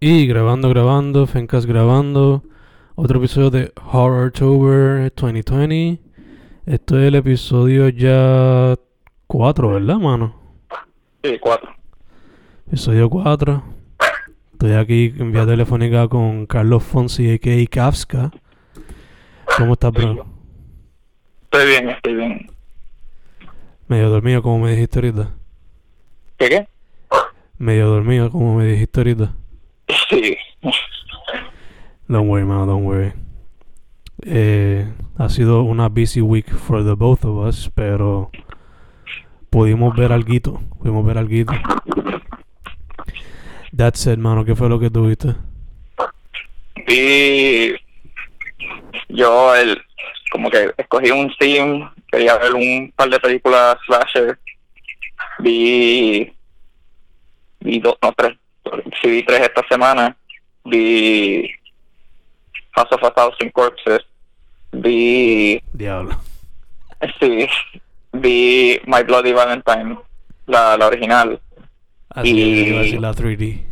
Y grabando, grabando, Fencas grabando. Otro episodio de Horror Tober 2020. Esto es el episodio ya 4, ¿verdad, mano? Sí, cuatro. Episodio 4. Estoy aquí en vía telefónica con Carlos Fonsi, a.k.a. Kafska. ¿Cómo estás, bro? Estoy bien, estoy bien. Medio dormido, como me dijiste ahorita. ¿Qué qué? Medio dormido, como me dijiste ahorita. Sí. Don't worry, man, don't worry. Eh, ha sido una busy week for the both of us, pero pudimos ver algo, pudimos ver algo. That's it, mano, ¿qué fue lo que tuviste? Vi. Yo, el, como que escogí un theme, quería ver un par de películas slasher. Vi. Vi dos, no tres. Sí, vi tres esta semana. Vi. House of a Thousand Corpses. Vi. Diablo. Sí. Vi My Bloody Valentine, la, la original. Así Y- que iba a decir la 3D.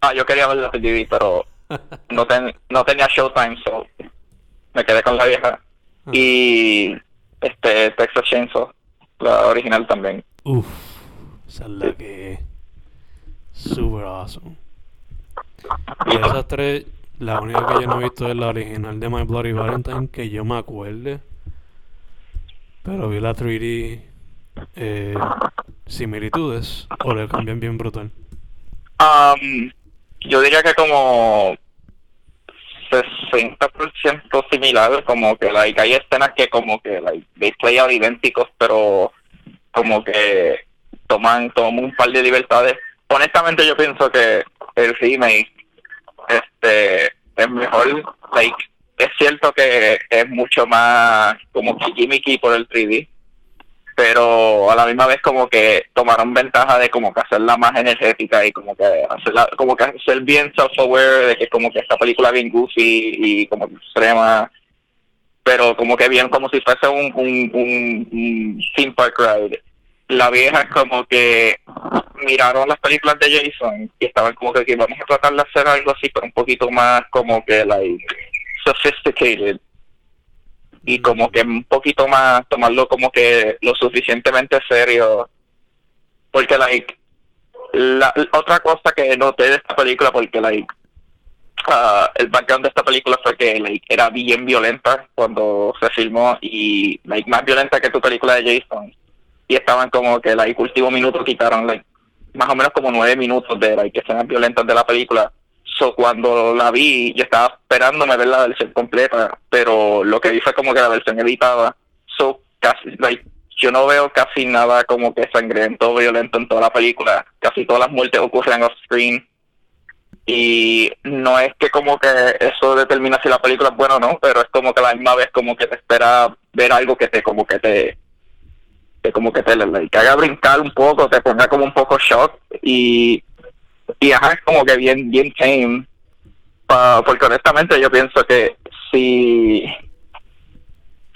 Ah, yo quería ver la DVD, pero no, ten- no tenía Showtime, so me quedé con la vieja. Ah. Y este Texas Chainsaw, la original también. Uf, esa es la que super awesome. Y esas tres, la única que yo no he visto es la original de My Bloody Valentine, que yo me acuerde. Pero vi la 3D eh, similitudes o le cambian bien brutal. Um, yo diría que como 60% similar, como que like, hay escenas que como que like, they play out idénticos, pero como que toman, toman un par de libertades. Honestamente yo pienso que el remake este es mejor, like, es cierto que es mucho más como gimmicky por el 3D, pero a la misma vez como que tomaron ventaja de como que hacerla más energética y como que hacerla, como que ser bien self-aware de que como que esta película bien goofy y como que extrema, pero como que bien como si fuese un, un, un, un theme park ride. La vieja es como que miraron las películas de Jason y estaban como que "Ok, vamos a tratar de hacer algo así, pero un poquito más como que like sophisticated y como que un poquito más tomarlo como que lo suficientemente serio. Porque like la, otra cosa que noté de esta película porque like ah, el background de esta película fue que like era bien violenta cuando se filmó y like más violenta que tu película de Jason y estaban como que like último minuto quitaron like más o menos como nueve minutos de like escenas violentas de la película So, cuando la vi, yo estaba esperándome ver la versión completa, pero lo que vi fue como que la versión editada. So, casi, like, yo no veo casi nada como que sangriento o violento en toda la película. Casi todas las muertes ocurren off screen. Y no es que como que eso determina si la película es buena o no, pero es como que la misma vez como que te espera ver algo que te como que te que como que te like, haga brincar un poco, te ponga como un poco shock y y ajá, es como que bien, bien tame. Porque honestamente yo pienso que si,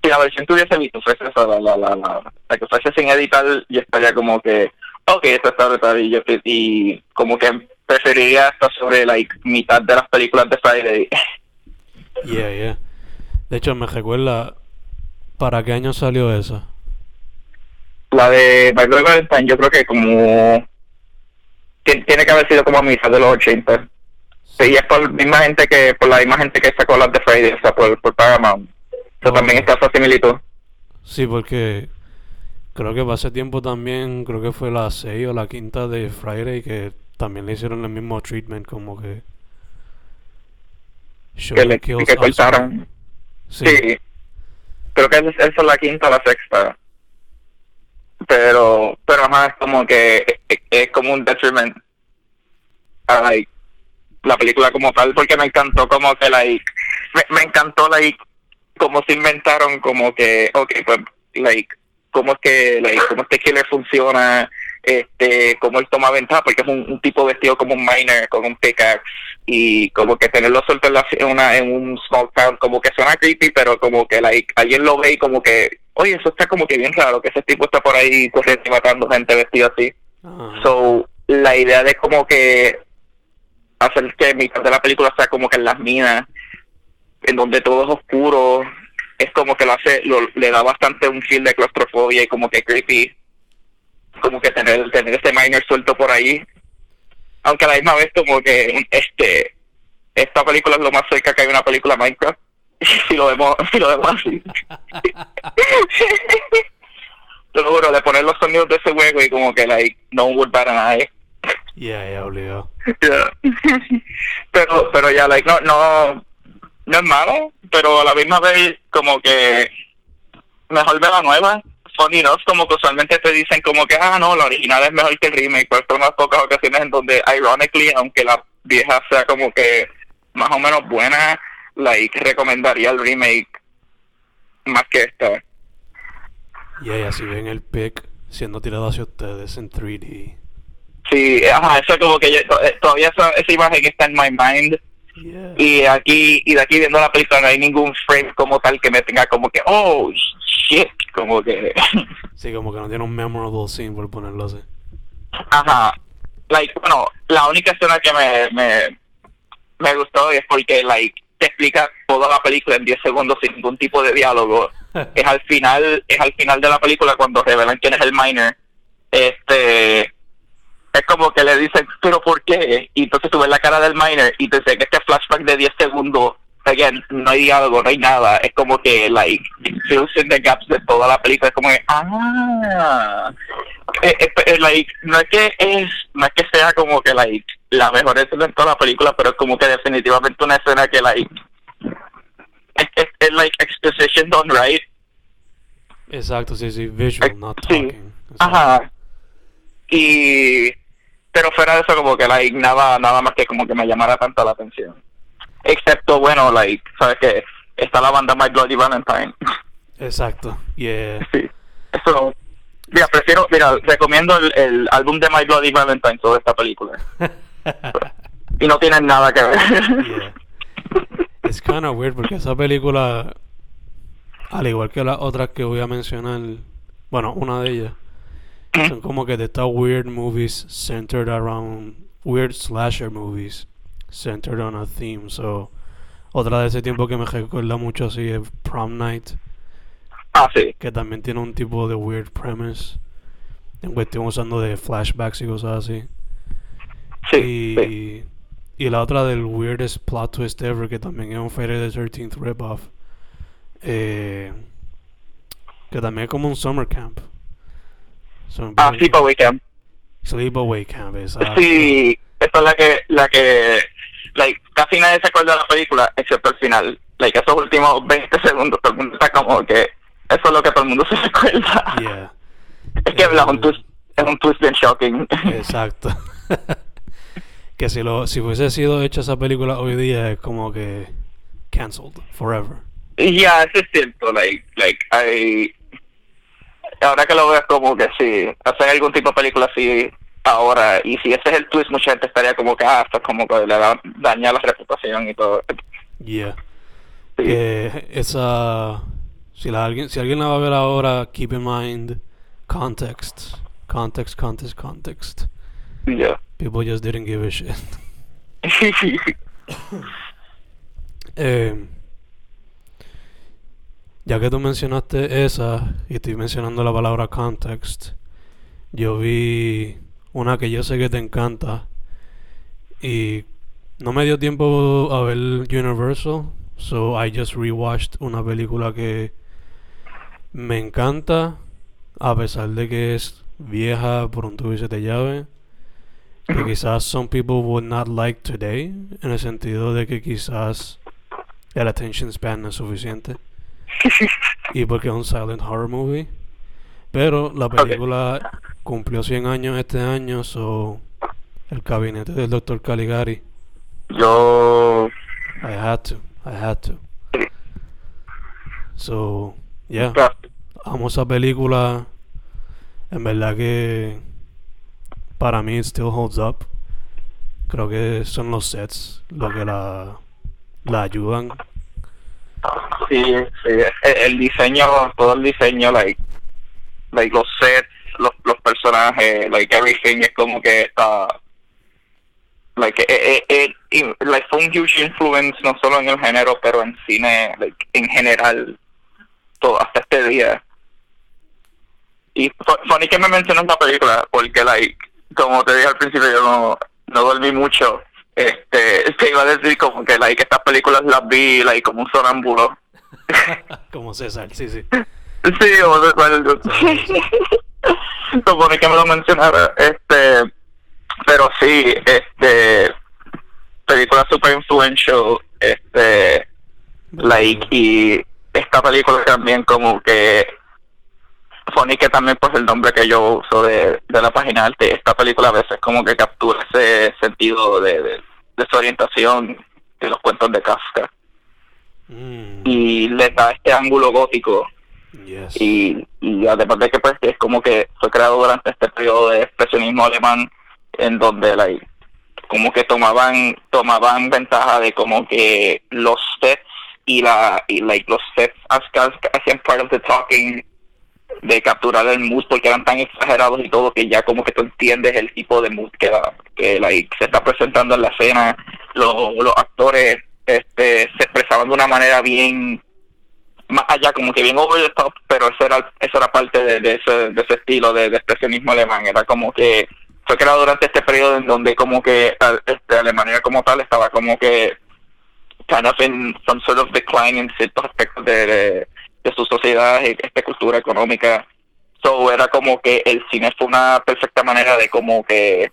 si la versión que hubiese visto fuese esa, la, la, la, la, que fuese sin editar, yo estaría como que, ok, esto está brutal y, como que preferiría esto sobre like mitad de las películas de Friday. Yeah, yeah. De hecho, me recuerda, ¿para qué año salió esa? La de My Bloody Valentine yo creo que como tien- tiene que haber sido como a mitad de los 80. Sí, y es por la misma gente que, por la misma gente que sacó las de Friday, o sea, por, por Paramount. Eso también está esa similitud. Sí, porque creo que hace tiempo también, creo que fue la 6 o la quinta de Friday que también le hicieron el mismo treatment, como que... Que, le, que cortaron. Sí. Sí. Creo que esa es, esa es la quinta o la sexta. Pero, pero ajá, es como que es, como un detriment a like, la película como tal, porque me encantó como que like, me, encantó like, como se inventaron como que, ok, pues, like, cómo es que, like, cómo es que Killer funciona, este, cómo él toma ventaja, porque es un, un tipo vestido como un miner, con un pickaxe, y como que tenerlo suelto en, la, en, una, en un small town, como que suena creepy, pero como que like, alguien lo ve y como que, oye, eso está como que bien raro, que ese tipo está por ahí corriendo y matando gente vestido así. Ajá. So, la idea de como que hacer que mitad de la película sea como que en las minas, en donde todo es oscuro, es como que lo hace, lo, le da bastante un feel de claustrofobia y como que creepy, como que tener, tener este miner suelto por ahí, aunque a la misma vez como que este esta película es lo más cerca que hay una película Minecraft si lo vemos si lo vemos así. Te lo juro de poner los sonidos de ese juego y como que like no would an eye Yeah, yeah, obligado. Pero pero ya like no no no es malo pero a la misma vez como que mejor ver la nueva. Funny enough como que usualmente te dicen como que ah no la original es mejor que el remake pero son unas pocas ocasiones en donde ironically aunque la vieja sea como que más o menos buena like recomendaría el remake más que esta Yeah, yeah, si ven el pic siendo tirado hacia ustedes en 3D. sí ajá eso como que yo- eh, todavía esa, esa imagen está en my mind Yeah. y aquí y de aquí viendo la película no hay ningún frame como tal que me tenga como que oh shit como que Sí, como que no tiene un memorable scene por ponerlo así. ajá like bueno la única escena que me me, me gustó es porque like te explica toda la película en 10 segundos sin ningún tipo de diálogo es al final es al final de la película cuando revelan quién es el miner. Este es como que le dicen pero por qué y entonces tú ves la cara del miner y te dice que este flashback de 10 segundos again no hay diálogo no hay nada. Es como que like fills in the gaps de toda la película. Es como que ah eh, eh, eh, like no es que es no es que sea como que like la mejor escena en toda la película pero es como que definitivamente una escena que like es, es, es like exposition done right Exacto, sí, sí, visual, not sí. talking. Exacto. Ajá. Y pero fuera de eso como que like nada nada más que como que me llamara tanto la atención. Excepto bueno, like, sabes que está la banda My Bloody Valentine. Exacto, yeah. sí. Eso Mira, prefiero, mira, recomiendo el, el álbum de My Bloody Valentine sobre esta película. Y no tienen nada que ver. yeah. It's kind of weird porque esa película, al igual que las otras que voy a mencionar, bueno, una de ellas, son como que de estas weird movies centered around weird slasher movies centered on a theme. So, otra de ese tiempo que me recuerda mucho así es Prom Night, ah, sí. que también tiene un tipo de weird premise en cuestión usando de flashbacks y cosas así. Sí, y, sí. y la otra del weirdest plot twist ever, que también es un Friday the 13th ripoff. Eh, que también es como un summer camp. So, Ah, Sleepaway Camp. Sleepaway camp, exacto. Sí, esa es la que, la que, like, casi nadie se acuerda de la película, excepto al final. Like, esos últimos 20 segundos, todo el mundo está como que, eso es lo que todo el mundo se recuerda. Yeah, Es que El- twist, es un twist bien shocking. exacto. que si lo si hubiese sido hecha esa película hoy día es como que cancelled forever. Y ya, eso es cierto, like, like, I, ahora que lo veo es como que sí, hacer algún tipo de película así ahora, y si ese es el twist, mucha gente estaría como que, ah, esto es como que le da, daña la reputación y todo. Yeah. Sí. esa si la alguien si alguien la va a ver ahora keep in mind context context context context Ya. people just didn't give a shit Eh, ya que tú mencionaste esa y estoy mencionando la palabra context yo vi una que yo sé que te encanta y no me dio tiempo a ver Universal so I just rewatched una película que me encanta a pesar de que es vieja por un tubo y siete llaves que quizás some people would not like today en el sentido de que quizás el attention span no es suficiente. Y porque es un silent horror movie. Pero la película cumplió 100 años este año so el gabinete del doctor Caligari. Yo, I had to I had to. So yeah. Amo esa película. En verdad que para mí still holds up. Creo que son los sets lo que la la ayudan. Sí, sí, el, el diseño, todo el diseño, like, like los sets, los, los personajes, like everything es como que está, like it, it, like fue un huge influence no solo en el género pero en cine like en general hasta este día. Y fu- funny que me mencionas la película porque like como te dije al principio yo no no dormí mucho este te iba a decir como que like estas películas las vi like como un sonámbulo Como César, sí, sí. Sí, o de acuerdo. Supone que me lo mencionara. Este, pero sí, este, película super influential, este, like, y esta película también como que, funny que también pues el nombre que yo uso de, de la página arte, esta película a veces como que captura ese sentido de, de desorientación de los cuentos de Kafka. Mm, y le da este ángulo gótico. Yes. y, y además de que pues es como que fue creado durante este periodo de expresionismo alemán en donde como que tomaban tomaban ventaja de como que los sets y la y like los sets haz- hacían part of the talking de capturar el mood porque eran tan exagerados y todo que ya como que tú entiendes el tipo de mood que, la- que like, se está presentando en la escena los, los actores este se expresaban de una manera bien más allá, como que bien over the top, pero eso era, eso era parte de, de ese, de ese estilo de, expresionismo alemán. Era como que fue creado durante este periodo en donde como que este, Alemania como tal estaba como que kind of in some sort of decline en ciertos aspectos de, de su sociedad y esta cultura económica. So era como que el cine fue una perfecta manera de como que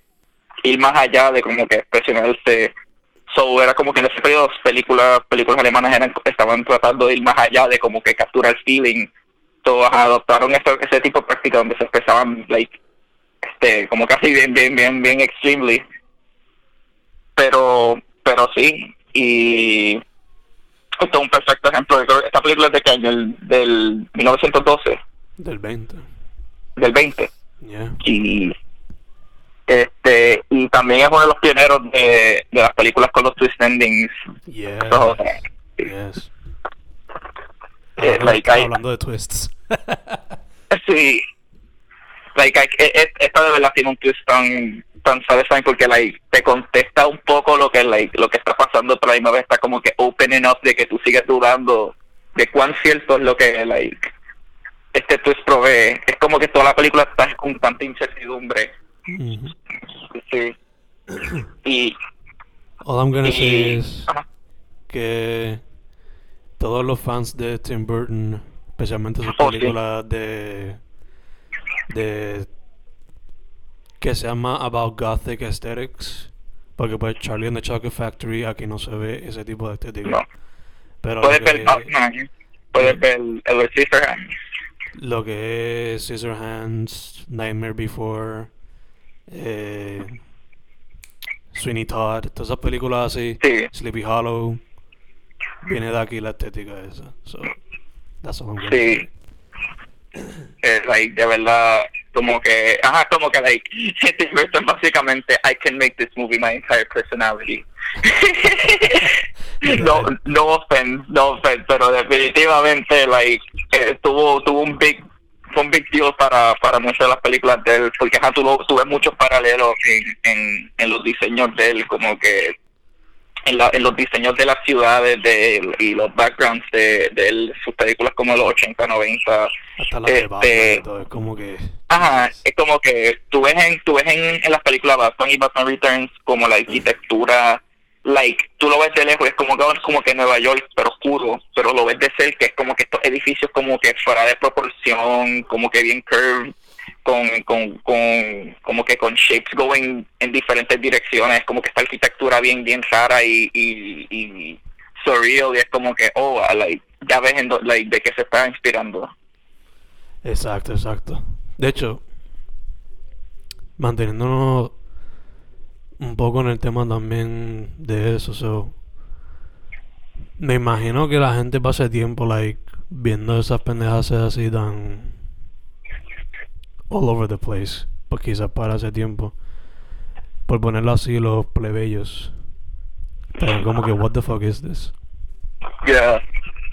ir más allá de como que expresionarse So era como que en ese periodo películas películas alemanas eran estaban tratando de ir más allá de como que capturar el feeling. Ajá, adoptaron ese, ese tipo de práctica donde se expresaban like este como casi bien bien bien bien extremely. Pero pero sí y esto es un perfecto ejemplo. Yo creo que esta película es de qué año? El, del 1912, Del 20. del 20 Yeah. y este y también es uno de los pioneros de, de las películas con los twist endings. So, Yes. Eh, Hablando, like, I- de twists. sí like I- e- e- esta de verdad tiene un twist tan tan satisfying porque like te contesta un poco lo que like lo que está pasando pero a la misma vez está como que open enough de que tú sigues dudando de cuán cierto es lo que like este twist provee. Es como que toda la película está con tanta incertidumbre. Sí. Y, All I'm gonna say y is ajá. que todos los fans de Tim Burton, especialmente sus Oh, sí. películas de de que se llama About Gothic Aesthetics, porque pues Charlie and the Chocolate Factory aquí no se ve ese tipo de estética. No. Pero puedes ver Batman, puedes ver el de Scissorhands. lo que es Scissorhands, Nightmare Before, eh, Sweeney Todd, todas esas películas así, Sí. Sleepy Hollow, viene de aquí la estética esa. So, that's all I'm Sí. Eh, like, de verdad, como que, ajá, como que, like, Burton básicamente, I can make this movie my entire personality. no, no offense, no offense, pero definitivamente, like, eh, tuvo, tuvo un big, fue un big deal para, para muchas de las películas de él, porque ajá, tú, lo- tú ves muchos paralelos en, en, en los diseños de él, como que en, la- en los diseños de las ciudades de él y los backgrounds de, de él, sus películas como los 80, 90, Hasta la de este- Batman y todo, es como que... Ajá, es como que tú ves en, tú ves en, en las películas Batman y Batman Returns como la arquitectura, like, tú lo ves de lejos, es como que, es como que Nueva York, pero oscuro, pero lo ves de cerca, es como que estos edificios como que fuera de proporción, como que bien curved, con, con, con, como que con shapes going en diferentes direcciones, como que esta arquitectura bien, bien rara y, y, y surreal, y es como que, oh, like, ya ves en do- like, de qué se está inspirando. Exacto, exacto. De hecho, manteniéndonos un poco en el tema también de eso, so, me imagino que la gente pase tiempo, like, viendo esas pendejas así tan all over the place, pues quizás para ese tiempo, por ponerlo así, los plebeyos, pero como que, what the fuck is this? Yeah,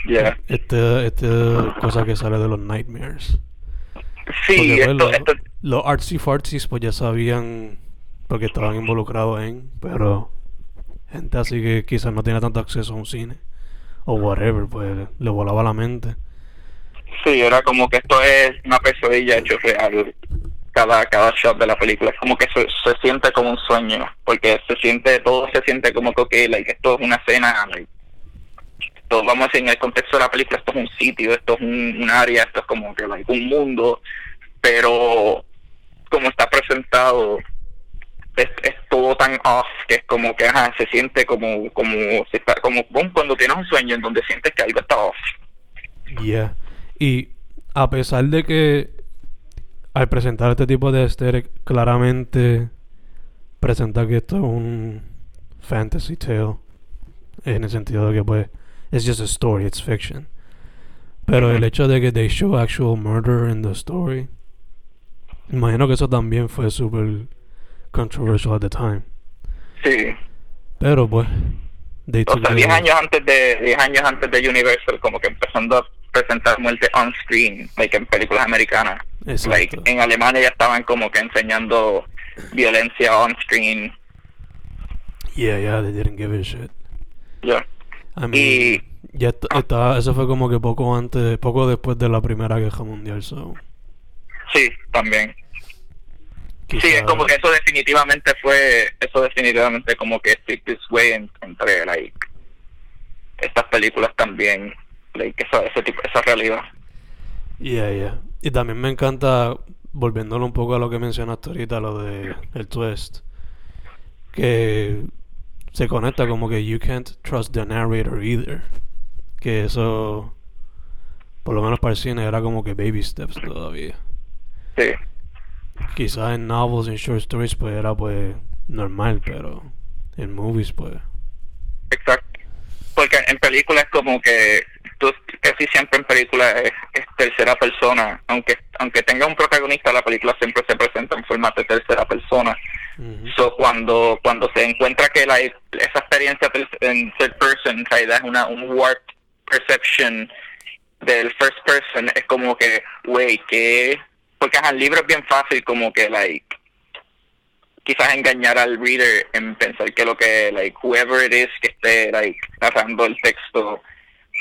yeah. Este, este cosa que sale de los nightmares. Sí, pues, esto, los, esto, los artsy fartsies pues ya sabían porque estaban involucrados en, pero gente así que quizás no tiene tanto acceso a un cine o whatever, pues le volaba la mente. Sí, era como que esto es una pesadilla hecho real. Cada, cada shot de la película es como que se, se siente como un sueño, porque se siente, todo se siente como que, okay, esto es una escena, like, vamos a decir, en el contexto de la película, esto es un sitio, esto es un, área, esto es como que like, un mundo, pero como está presentado, es, es, todo tan off que es como que ajá, se siente como como se está, como cuando tienes un sueño en donde sientes que algo está off. Yeah. Y a pesar de que al presentar este tipo de aesthetic claramente presenta que esto es un fantasy tale en el sentido de que pues es just a story, it's fiction. Pero el hecho de que they show actual murder in the story, imagino que eso también fue súper controversial at the time. Sí. Pero pues, they o sea, 10 años antes de 10 años antes de Universal como que empezando a presentar muerte on screen, like en películas americanas. Like en Alemania ya estaban como que enseñando violencia on screen. Yeah, yeah, they didn't give a shit. Yeah. I mean, y ya está, eso fue como que poco antes, poco después de la Primera Guerra Mundial, so. Sí, también. Quizá... Sí, es como que eso definitivamente fue, eso definitivamente como que stick this way entre like estas películas también like, esa, ese tipo, esa realidad. Yeah, yeah. Y también me encanta, volviéndolo un poco a lo que mencionaste ahorita, lo de el twist, que se conecta como que you can't trust the narrator either. Que eso, por lo menos para el cine, era como que baby steps todavía. Sí. Quizás en novels, en short stories, pues era pues normal, pero en movies, pues. Exacto. Porque en películas como que tú casi siempre en películas es, es, tercera persona, aunque aunque tenga un protagonista, la película siempre se presenta en formato de tercera persona. -hmm. So cuando cuando se encuentra que la esa experiencia en third person en realidad es una un warped perception del first person, es como que, wey, que porque en el libro es bien fácil como que like quizás engañar al reader en pensar que lo que like whoever it is que esté like narrando el texto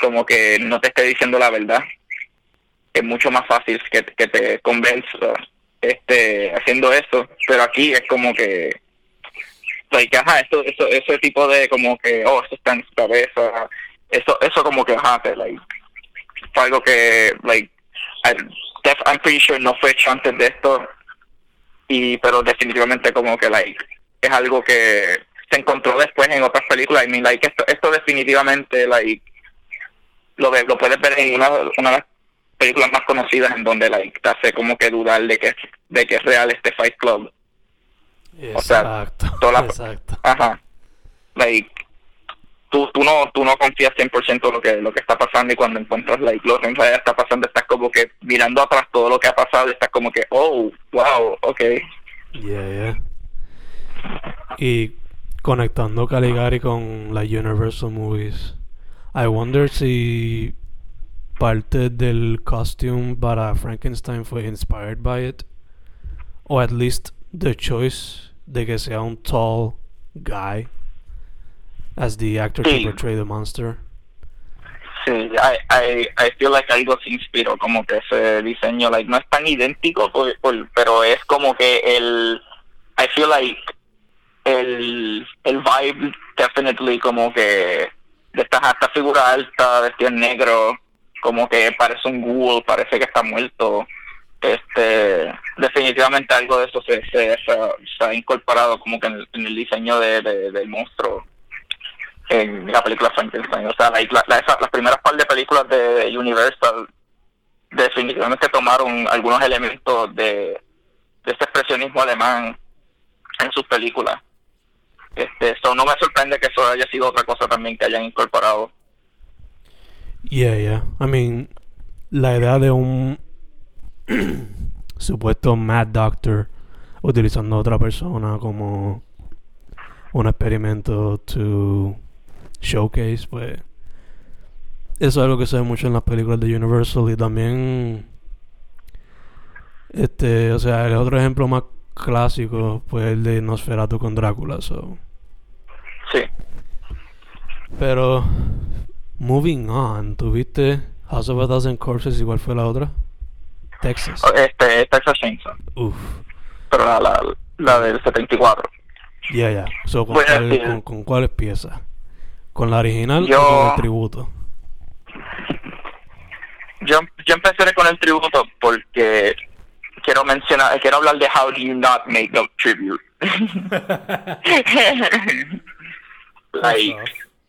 como que no te esté diciendo la verdad es mucho más fácil que, que te convenza este haciendo eso pero aquí es como que like ajá eso eso ese tipo de como que oh eso está en su cabeza eso eso como que ajá te, like fue algo que like I'm pretty sure no fue hecho antes de esto y pero definitivamente como que like es algo que se encontró después en otras películas. I mean like esto esto definitivamente like lo ve, lo puedes ver en una, una de las películas más conocidas en donde like te hace como que dudar de que de que es real este Fight Club. Exacto, o sea toda la, exacto. ajá. Like tú tú no tú no confías 100% lo que lo que está pasando y cuando encuentras like lo en realidad está pasando estás como que mirando atrás todo lo que ha pasado y estás como que oh wow okay yeah yeah. Y conectando Caligari con la Universal Movies I wonder si parte del costume para Frankenstein fue inspired by it o at least the choice de que sea un tall guy as the actor Sí. to portray the monster. Sí, I, I, I feel like algo se inspiró, como que ese diseño, like, no es tan idéntico, por- por- pero es como que el, I feel like el, el vibe definitely como que de esta, esta figura alta, vestido en negro, como que parece un ghoul, parece que está muerto. Este, definitivamente algo de eso se, se, se ha- se ha incorporado como que en el, en el diseño de, de- del monstruo en la película Frankenstein. O sea, la- la- las primeras par de películas de, Universal definitivamente tomaron algunos elementos de, de este expresionismo alemán en sus películas. Este, eso no me sorprende que eso haya sido otra cosa también que hayan incorporado. Yeah, yeah. I mean, la idea de un supuesto Mad Doctor utilizando a otra persona como un experimento to showcase, pues eso es algo que se ve mucho en las películas de Universal y también este, o sea, el otro ejemplo más clásico fue el de Nosferatu con Drácula, so. Sí. Pero, moving on, ¿tuviste House of a Thousand Corpses igual fue la otra? Texas. Este, Texas Chainsaw. Uf. Pero la, la, la del 74. Ya, ya. So, ¿con, Bueno, cuál, sí. con, con cuál empieza? ¿Con la original Yo- o con el tributo? Yo, yo empezaré con el tributo porque quiero mencionar, quiero hablar de How Do You Not Make a Tribute. like,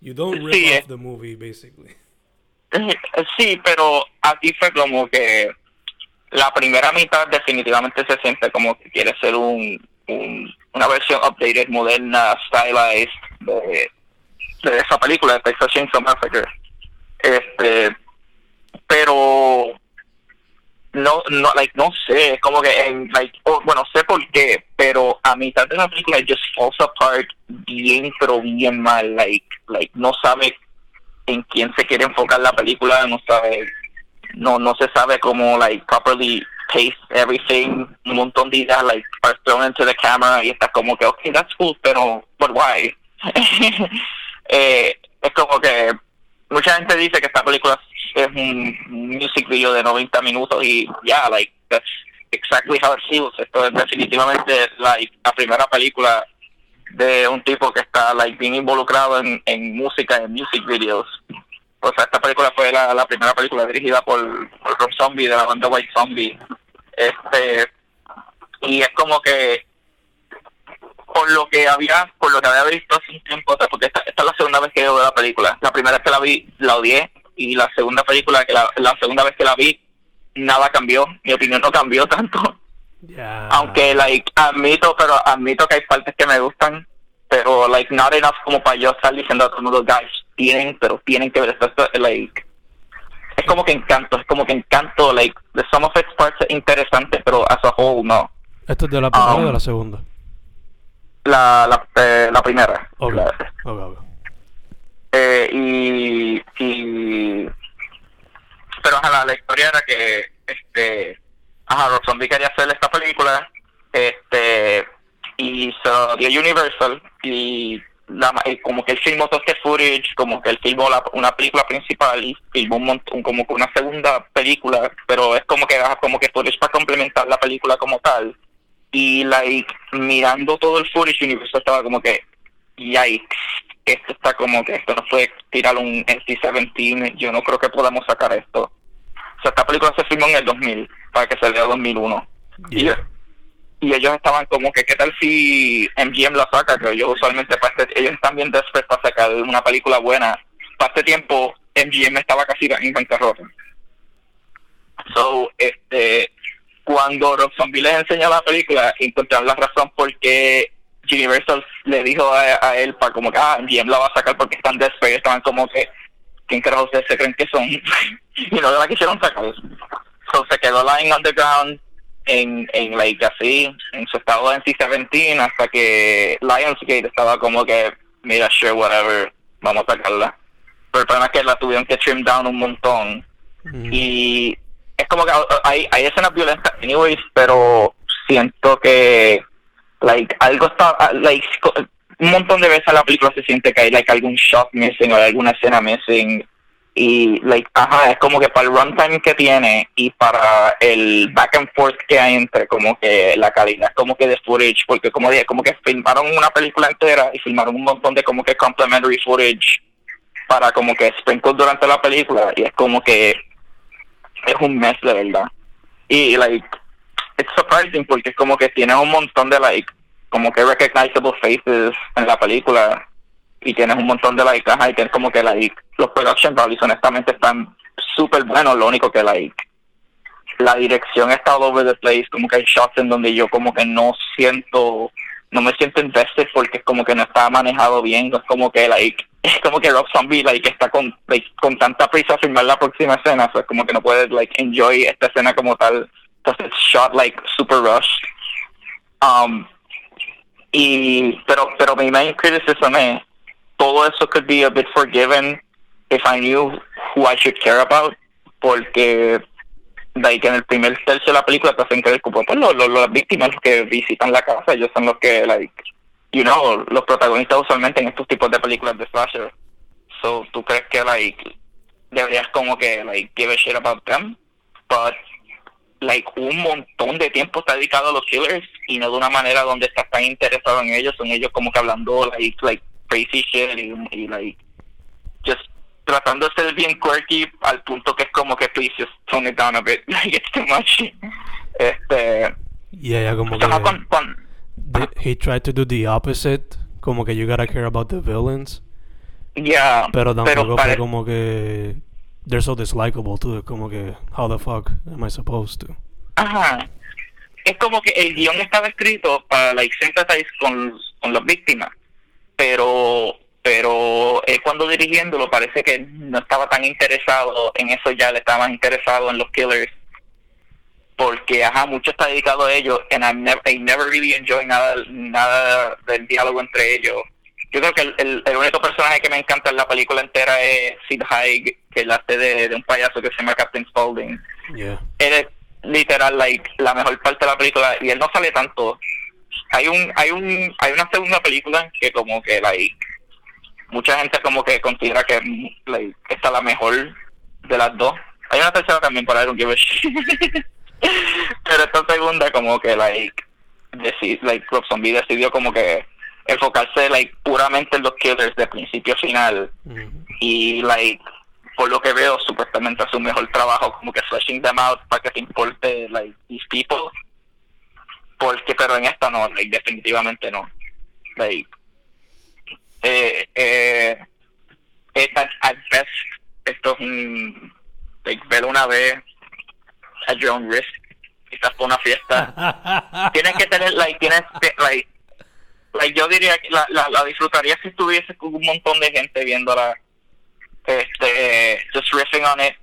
You don't rip Sí, off eh. the movie, basically. sí, pero aquí fue como que la primera mitad definitivamente se siente como que quiere ser un, un- una versión updated, moderna, stylized de, de esa película de Texas Chainsaw Massacre. Este, pero no, no, like, no sé, es como que, en, like, oh, bueno, sé por qué, pero a mitad de la película just falls apart bien, pero bien mal, like, like, no sabe en quién se quiere enfocar la película, no sabe, no, no se sabe cómo, like, properly pace everything, un montón de ideas, like, are thrown into the camera y está como que, okay, that's cool, pero, but why? eh, es como que mucha gente dice que esta película es un music video de 90 minutos y ya, like, that's exactly how it feels. Esto es definitivamente like, la primera película de un tipo que está like bien involucrado en, en música, en music videos. O sea, esta película fue la, la primera película dirigida por, por Rob Zombie de la banda White Zombie. Este y es como que por lo que había por lo que había visto hace un tiempo, porque esta, esta es la segunda vez que veo la película. La primera vez que la vi, la odié, y la segunda película, que la, la segunda vez que la vi, nada cambió, mi opinión no cambió tanto. Aunque, like, admito, pero admito que hay partes que me gustan, pero, like, not enough como para yo estar diciendo a todo el mundo, guys, tienen, pero tienen que ver esto, esto, like, es como que encanto, es como que encanto, like, the sum of its parts es interesante, pero as a whole, no. ¿Esto es de la primera o Um, de la segunda? La, la, eh, la primera. La-. Eh, y, y pero ajá, la, la historia era que este ajá Rob Zombie quería hacer esta película este y se lo dio Universal y la, y como que él filmó todo este footage como que él filmó la- una película principal y filmó un montón, como que una segunda película pero es como que ajá, como que footage para complementar la película como tal y like mirando todo el footage Universal estaba como que yikes, esto está como que esto no fue tirar un NC-17, yo no creo que podamos sacar esto. O sea, esta película se filmó en el 2000, para que saliera 2001. Y, y ellos estaban como que, ¿qué tal si MGM la saca? Que ellos usualmente, para este- ellos están bien después para sacar una película buena. Para este tiempo, MGM estaba casi en bancarrota. So, este, cuando Zombie les enseñó la película, encontraron la razón por qué Universal le dijo a, a él para como que, ah, MGM la va a sacar porque están y estaban como que, ¿quién carajo ustedes se creen que son? y no la quisieron sacar. So, se quedó Lying Underground en, en like así, en su estado de NC-17 hasta que Lionsgate estaba como que, mira, sure, whatever, vamos a sacarla. Pero el problema es que la tuvieron que trim down un montón Mm. y es como que hay, hay escenas violentas anyways pero siento que like algo está uh, like un montón de veces la película se siente que hay like algún shot missing o alguna escena missing y like ajá es como que para el runtime que tiene y para el back and forth que hay entre como que la calidad como que de footage porque como dije como que filmaron una película entera y filmaron un montón de como que complementary footage para como que sprinkle durante la película y es como que es un mes de verdad. Y like it's surprising porque es como que tienes un montón de like como que recognizable faces en la película y tienes un montón de like ajá, y tienes como que like los production values honestamente están súper buenos. Lo único que like la dirección está all over the place como que hay shots en donde yo como que no siento no me siento invested porque es como que no está manejado bien. Es como que like es como que Rob Zombie like está con like, con tanta prisa a filmar la próxima escena es como que no puedes like enjoy esta escena como tal. Entonces shot like super rushed um y pero pero mi main criticism es todo eso could be a bit forgiven if I knew who I should care about porque like, en el primer tercio de la película te hacen creer como pues, los, los, las víctimas los que visitan la casa, ellos son los que, like, you know, los protagonistas usualmente en estos tipos de películas de slasher. So, ¿tú crees que, like, deberías como que, like, give a shit about them? But, like, un montón de tiempo está dedicado a los killers y no de una manera donde estás tan interesado en ellos, son ellos como que hablando, like, like, crazy shit y, y like, just tratando de ser bien quirky al punto que es como que please just tone it down a bit, like, it's too much. Este, Yeah, yeah, como que... con- con- the- he tried to do the opposite. Como que you gotta care about the villains. yeah, Pero tampoco pare- fue como que... They're so dislikable too. Como que... How the fuck am I supposed to? Ajá. Es como que el guion estaba escrito para like sympathize con, con las víctimas, pero pero él cuando dirigiéndolo parece que no estaba tan interesado en eso ya, le estaba más interesado en los killers, porque ajá, mucho está dedicado a ellos, and I never, I never really enjoy nada, nada del diálogo entre ellos. Yo creo que el, el, el único personaje que me encanta en la película entera es Sid Haig, que él hace de, de un payaso que se llama Captain Spaulding Yeah. él es literal like la mejor parte de la película y él no sale tanto hay un hay un hay una segunda película que como que like mucha gente como que considera que like esta es la mejor de las dos hay una tercera también para un give a shit. pero esta segunda como que like deci- like Rob Zombie decidió como que enfocarse like puramente en los killers de principio a final. Y like por lo que veo supuestamente hace un mejor trabajo como que fleshing them out para que te importe like these people. Porque pero en esta no like definitivamente no. Like eh eh es at, at best esto es un like verlo una vez at your own risk. Quizás una fiesta. Tienes que tener like tienes like like yo diría que la, la, la disfrutaría si estuviese con un montón de gente viéndola este just riffing on it.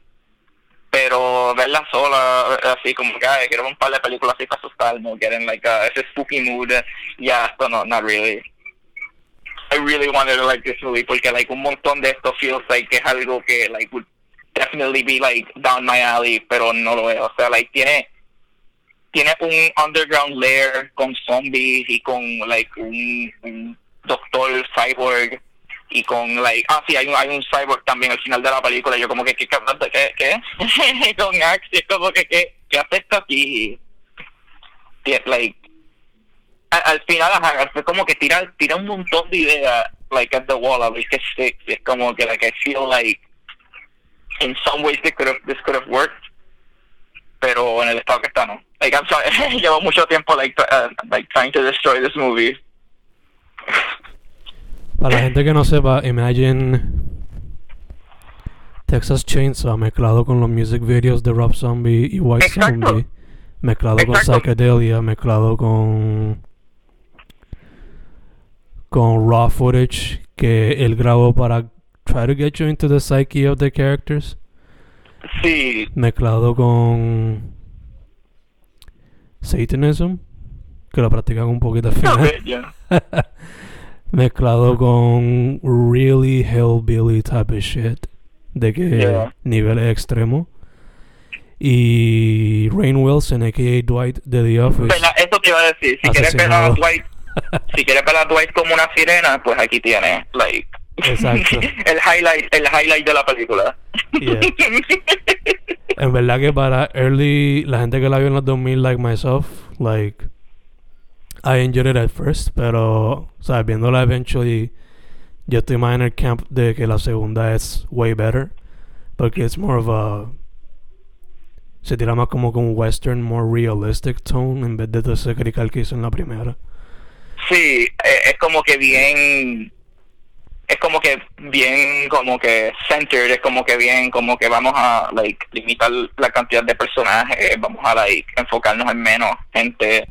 Pero verla sola así como que ay, quiero un par de películas así para asustarme get like a, ese spooky mood ya esto no not really. I really wanted to like this movie porque like un montón de esto feels like que es algo que like would definitely be like down my alley pero no lo es o sea like tiene tiene un underground lair con zombies y con like un, doctor cyborg y con like ah sí hay un hay un cyborg también al final de la película. Y yo como que qué qué qué con Axe es como que qué qué hace aquí Tie- like a- al final fue como que tira tira un montón de ideas like at the wall a ver qué es como que like I feel like in some ways this could have, this could have worked pero en el estado que está no like I'm sorry llevo mucho tiempo like uh, like trying to destroy this movie Para la gente que no sepa, imagine Texas Chainsaw mezclado con los music videos de Rob Zombie y White Exacto. Zombie, mezclado con Exacto. Psychedelia, mezclado con con raw footage que él grabó para try to get you into the psyche of the characters, sí mezclado con Satanism, que lo practican un poquito al final. ver, yeah. mezclado con really hillbilly type of shit de que Yeah. niveles extremos y Rain Wilson aka Dwight de The Office Pero eso te iba a decir si quieres ver a. Dwight si quieres ver a Dwight como una sirena pues aquí tienes like Exacto. el highlight el highlight de la película Yeah. en verdad que para early la gente que la vio en los 2000 like myself like I enjoyed it at first pero o sea viéndola eventually yo estoy más en el camp de que la segunda es way better porque it's more of a se tira más como con un western more realistic tone en vez de todo ese crical que hizo en la primera Sí, eh, es como que bien, es como que bien, como que centered, es como que bien, como que vamos a, like, limitar la cantidad de personajes, vamos a, like, enfocarnos en menos gente.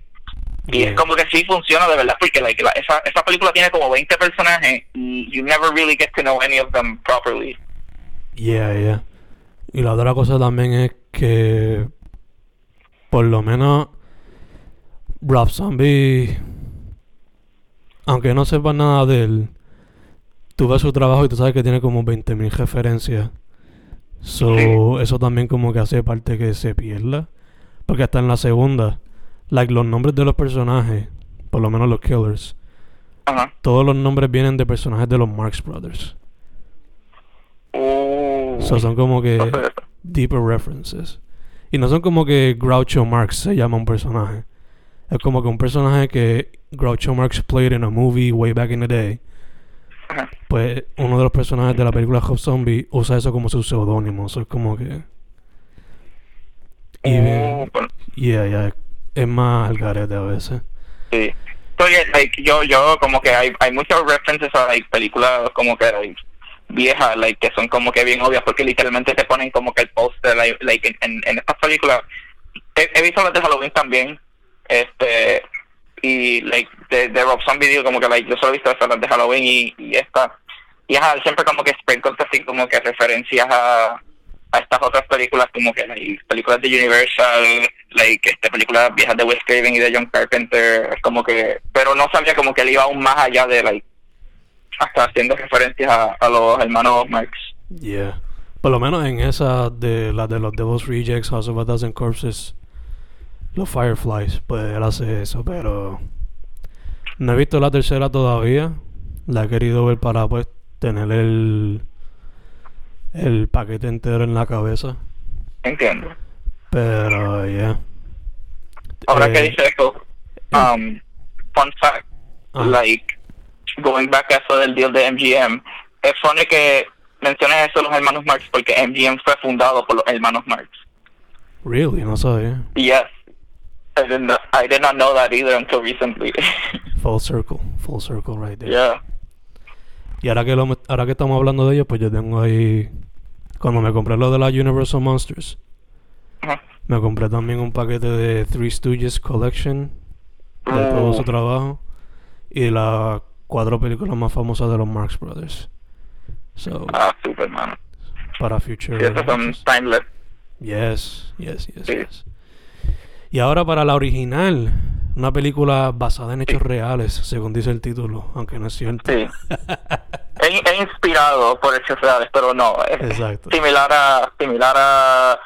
Y Yeah. es como que sí funciona de verdad, porque, like, la- esa, esa película tiene como 20 personajes y you never really get to know any of them properly. Yeah, yeah. Y la otra cosa también es que por lo menos Rob Zombie aunque no sepas nada de él tú ves su trabajo y tú sabes que tiene como 20.000 referencias So, eso también como que hace parte que se pierda. Porque hasta en la segunda, like los nombres de los personajes, por lo menos los killers, Ajá. todos los nombres vienen de personajes de los Marx Brothers. Uh, So, son como que deeper references. Y no son como que Groucho Marx se llama un personaje. Es como que un personaje que Groucho Marx played in a movie way back in the day. Ajá. Pues uno de los personajes de la película Hot Zombie usa eso como su seudónimo. Eso es como que. Y Uh, bueno, yeah, yeah, es más al garete a veces. sí. Oye, like, yo, yo como que hay, hay muchos references a like, películas como que like, viejas, like, que son como que bien obvias, porque literalmente te ponen como que el póster, like, like, en, en, en estas películas. He, he visto las de Halloween también, este, y like, de, de Rob Zombie, como que like, yo solo he visto esas las de Halloween y, y esta. Y ajá, siempre como que sprinkles así como que referencias a, a estas otras películas como que like, películas de Universal, like este películas viejas de Wes Craven y de John Carpenter, como que, pero no sabía como que él iba aún más allá de like hasta haciendo referencias a, a los hermanos Marx. Yeah. Por lo menos en esa de la de los Devil's Rejects, House of a Thousand Corpses, los Fireflies, pues él hace eso, pero no he visto la tercera todavía. La he querido ver para pues tener el el paquete entero en la cabeza. Entiendo. Pero yeah. Ahora Eh, que dice eso, um, fun fact, like going back a eso del deal de MGM, es funny que menciones eso los hermanos Marx porque MGM fue fundado por los hermanos Marx. Really, no sabía. Yes. I did not, I did not know that either until recently. Full circle, full circle right there. yeah. Y ahora que, lo, ahora que estamos hablando de ellos, pues yo tengo ahí. Cuando me compré lo de la Universal Monsters, Ajá. me compré también un paquete de Three Stooges Collection de todo su trabajo y las cuatro películas más famosas de los Marx Brothers. So, Ah, Superman. para future. Sí, son timeless. Yes, yes, yes, Sí. yes. Y ahora para la original, una película basada en hechos reales, según dice el título, aunque no es cierto. Sí. He, he inspirado por hechos reales, pero no. Es Exacto. similar a similar a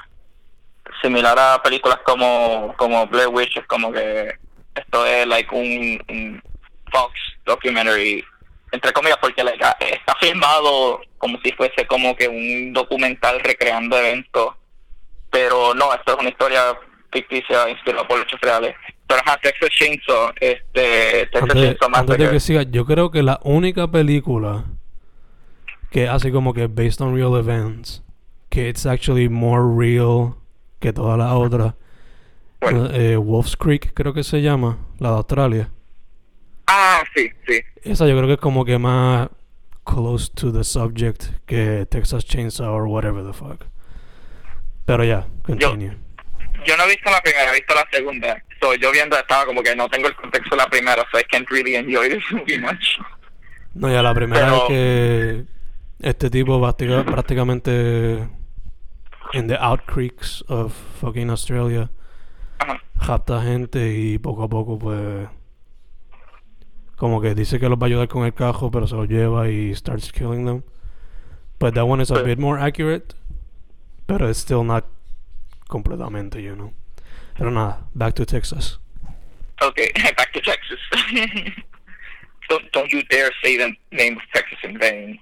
similar a películas como como Blair Witch, es como que esto es like un, un Fox documentary entre comillas porque like, está filmado como si fuese como que un documental recreando eventos pero no, esto es una historia ficticia inspirada por hechos reales. Pero ajá, Texas Chainsaw, este, Texas Antes, Chainsaw antes de que siga, yo creo que la única película que hace como que based on real events, que it's actually more real que todas las otras, Bueno. eh, Wolf's Creek creo que se llama, la de Australia. Ah, sí, sí. Esa yo creo que es como que más close to the subject que Texas Chainsaw or whatever the fuck. Pero ya, continue. Yo no he visto la primera, he visto la segunda. So, yo viendo estaba como que no tengo el contexto de la primera, so I can't really enjoy this movie much. No, ya la primera Pero- es que este tipo práctica- prácticamente en the out creeks of fucking Australia Ajá. rapta gente y poco a poco pues como que dice que los va a ayudar con el cajo pero se los lleva y starts killing them. But that one is a bit more accurate, pero it's still not completamente, you know. Pero nada, back to Texas. Okay, back to Texas. don't, don't you dare say the name of Texas in vain.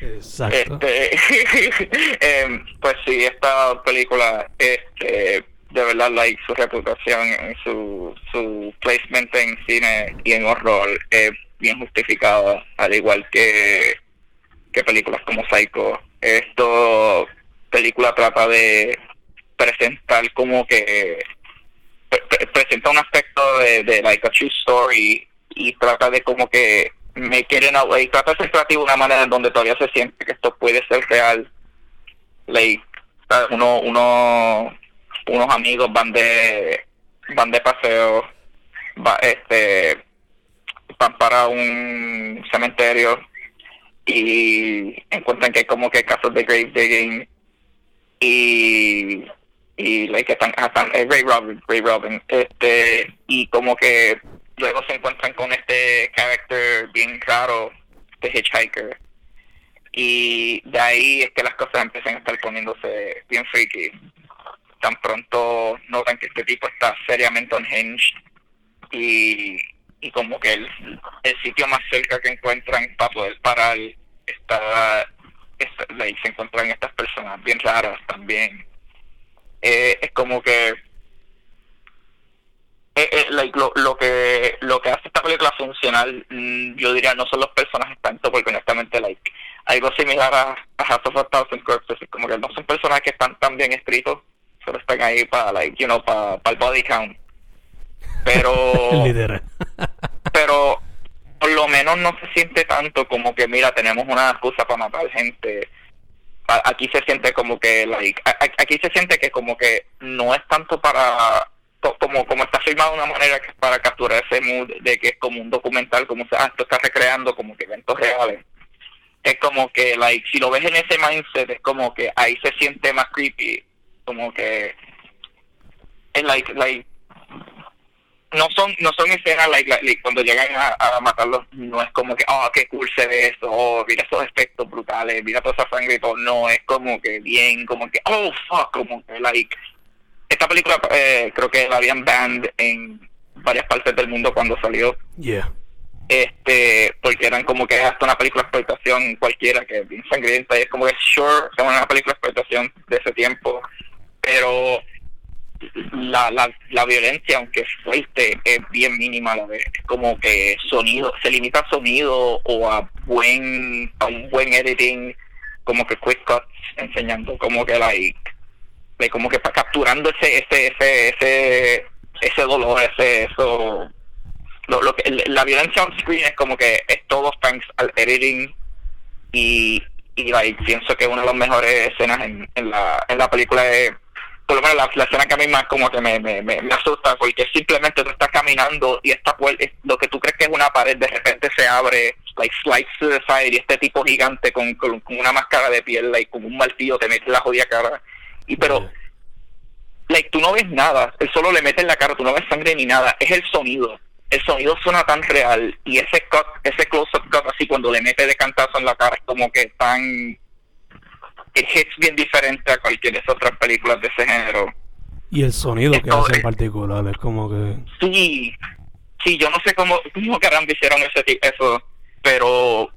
Exacto. Este, em, pues sí, esta película, este, de verdad, like, su reputación, su, su placement en cine y en horror es bien justificada, al igual que, que películas como Psycho. Esto, película trata de presentar como que pre- pre- presenta un aspecto de, like a true story y trata de como que me quieren y trata de ser creativo de una manera en donde todavía se siente que esto puede ser real. Like uno uno unos amigos van de van de paseo este van para un cementerio y encuentran que hay como que casos de grave digging y y like están, están eh, Ray Robin, Ray Robin, este y como que luego se encuentran con este character bien raro, este hitchhiker Y de ahí es que las cosas empiezan a estar poniéndose bien freaky. Tan pronto notan que este tipo está seriamente unhinged y, y como que el, el sitio más cerca que encuentran para poder parar está, está se encuentran estas personas bien raras también. Eh, es como que eh, eh, like, lo, lo que lo que hace esta película funcional mm, yo diría no son los personajes tanto porque honestamente like algo similar a, a House of a Thousand Corpses es como que no son personajes que están tan bien escritos solo están ahí para like you know para el body count. Pero pero por lo menos no se siente tanto como que mira tenemos una excusa para matar gente aquí se siente como que like aquí se siente que como que no es tanto para co- como como está filmado de una manera que es para capturar ese mood de que es como un documental como se ah, esto está recreando como que eventos reales. Es como que like si lo ves en ese mindset es como que ahí se siente más creepy como que es like like no son no son escenas like, cuando llegan a, a matarlos no es como que oh qué cool se ve eso oh, mira esos efectos brutales mira toda esa sangre y todo no es como que bien como que oh fuck como que like esta película eh, creo que la habían banned en varias partes del mundo cuando salió Yeah. este porque eran como que hasta una película de explotación cualquiera que es bien sangrienta y es como que sure es una película de explotación de ese tiempo pero la, la, la violencia aunque es fuerte es bien mínima a la vez. Como que sonido se limita a sonido o a buen a un buen editing como que quick cuts enseñando como que like, like como que para capturando ese ese ese ese ese dolor ese eso lo, lo que la violencia on screen es como que es todo thanks al editing y y like, pienso que una de las mejores escenas en, en la en la película es por lo menos la, la escena que a mí más como que me, me, me, me asusta porque simplemente tú estás caminando y esta puerta lo que tú crees que es una pared de repente se abre like slides to the side y este tipo gigante con, con, con una máscara de piel like con un martillo te mete la jodida cara y pero Yeah. like tú no ves nada, él solo le mete en la cara, tú no ves sangre ni nada, es el sonido. El sonido suena tan real y ese cut, ese close-up cut así cuando le mete de cantazo en la cara es como que tan it hits bien diferente a cualquier de esas otras películas de ese género. Y el sonido que hace en es- particular es como que. Sí, sí, yo no sé cómo, cómo caramba hicieron ese ti- eso, pero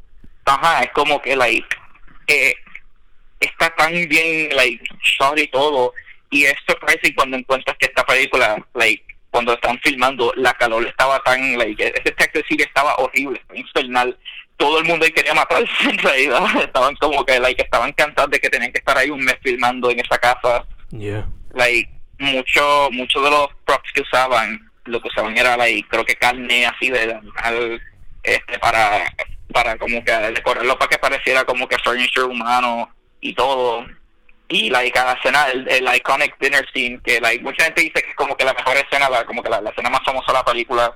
ajá, es como que like eh, está tan bien like shot y todo y es surprising cuando encuentras que esta película like cuando están filmando la calor estaba tan like ese Texas City estaba horrible, infernal todo el mundo ahí quería matarse en realidad. Estaban como que like estaban cansados de que tenían que estar ahí un mes filmando en esa casa. Yeah. like mucho muchos de los props que usaban lo que usaban era like creo que carne así de animal este para para como que decorarlo para que pareciera como que furniture humano y todo. Y like cada escena el, el iconic dinner scene que like mucha gente dice que es como que la mejor escena la, como que la, la escena más famosa de la película.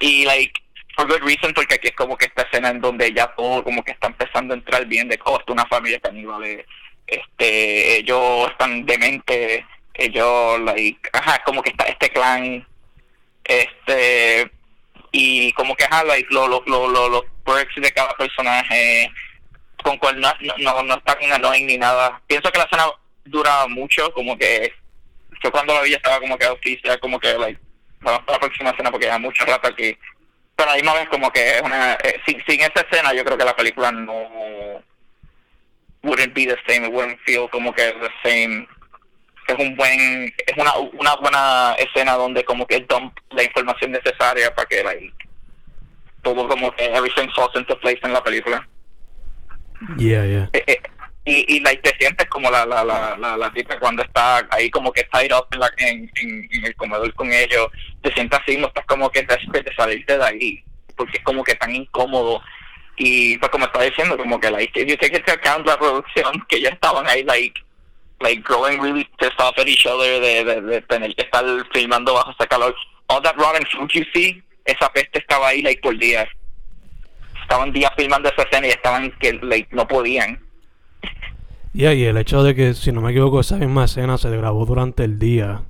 Y like for good reason porque aquí es como que esta escena en donde ya todo como que está empezando a entrar bien de es una familia caníbales este ellos están dementes ellos like ajá como que está este clan este y como que ajá like lo, lo, lo, lo- los perks de cada personaje con cual no, no, no, no está bien annoying ni nada. Pienso que la escena dura mucho como que yo cuando la vi estaba como que como que like vamos para la próxima escena porque ya mucho rato aquí pero a la misma vez como que es una eh, sin, sin esa escena yo creo que la película no wouldn't be the same it wouldn't feel como que the same es un buen es una una buena escena donde como que dump la información necesaria para que like todo como que everything falls into place en la película Yeah, yeah. Eh, eh, y, y like, te sientes como la la, la, la, la tipa cuando está ahí como que tied up en, la, en, el comedor con ellos, te sientes así, no estás como que después de salirte de ahí, porque es como que tan incómodo. Y pues como estaba diciendo, como que like, if you take into account la producción, que ya estaban ahí like like growing really pissed off at each other de, de, de tener que estar filmando bajo ese calor. All that rotten food you see, esa peste estaba ahí like por días. Estaban días filmando esa escena y estaban que like no podían. Yeah, y el hecho de que, si no me equivoco, esa misma escena se grabó durante el día.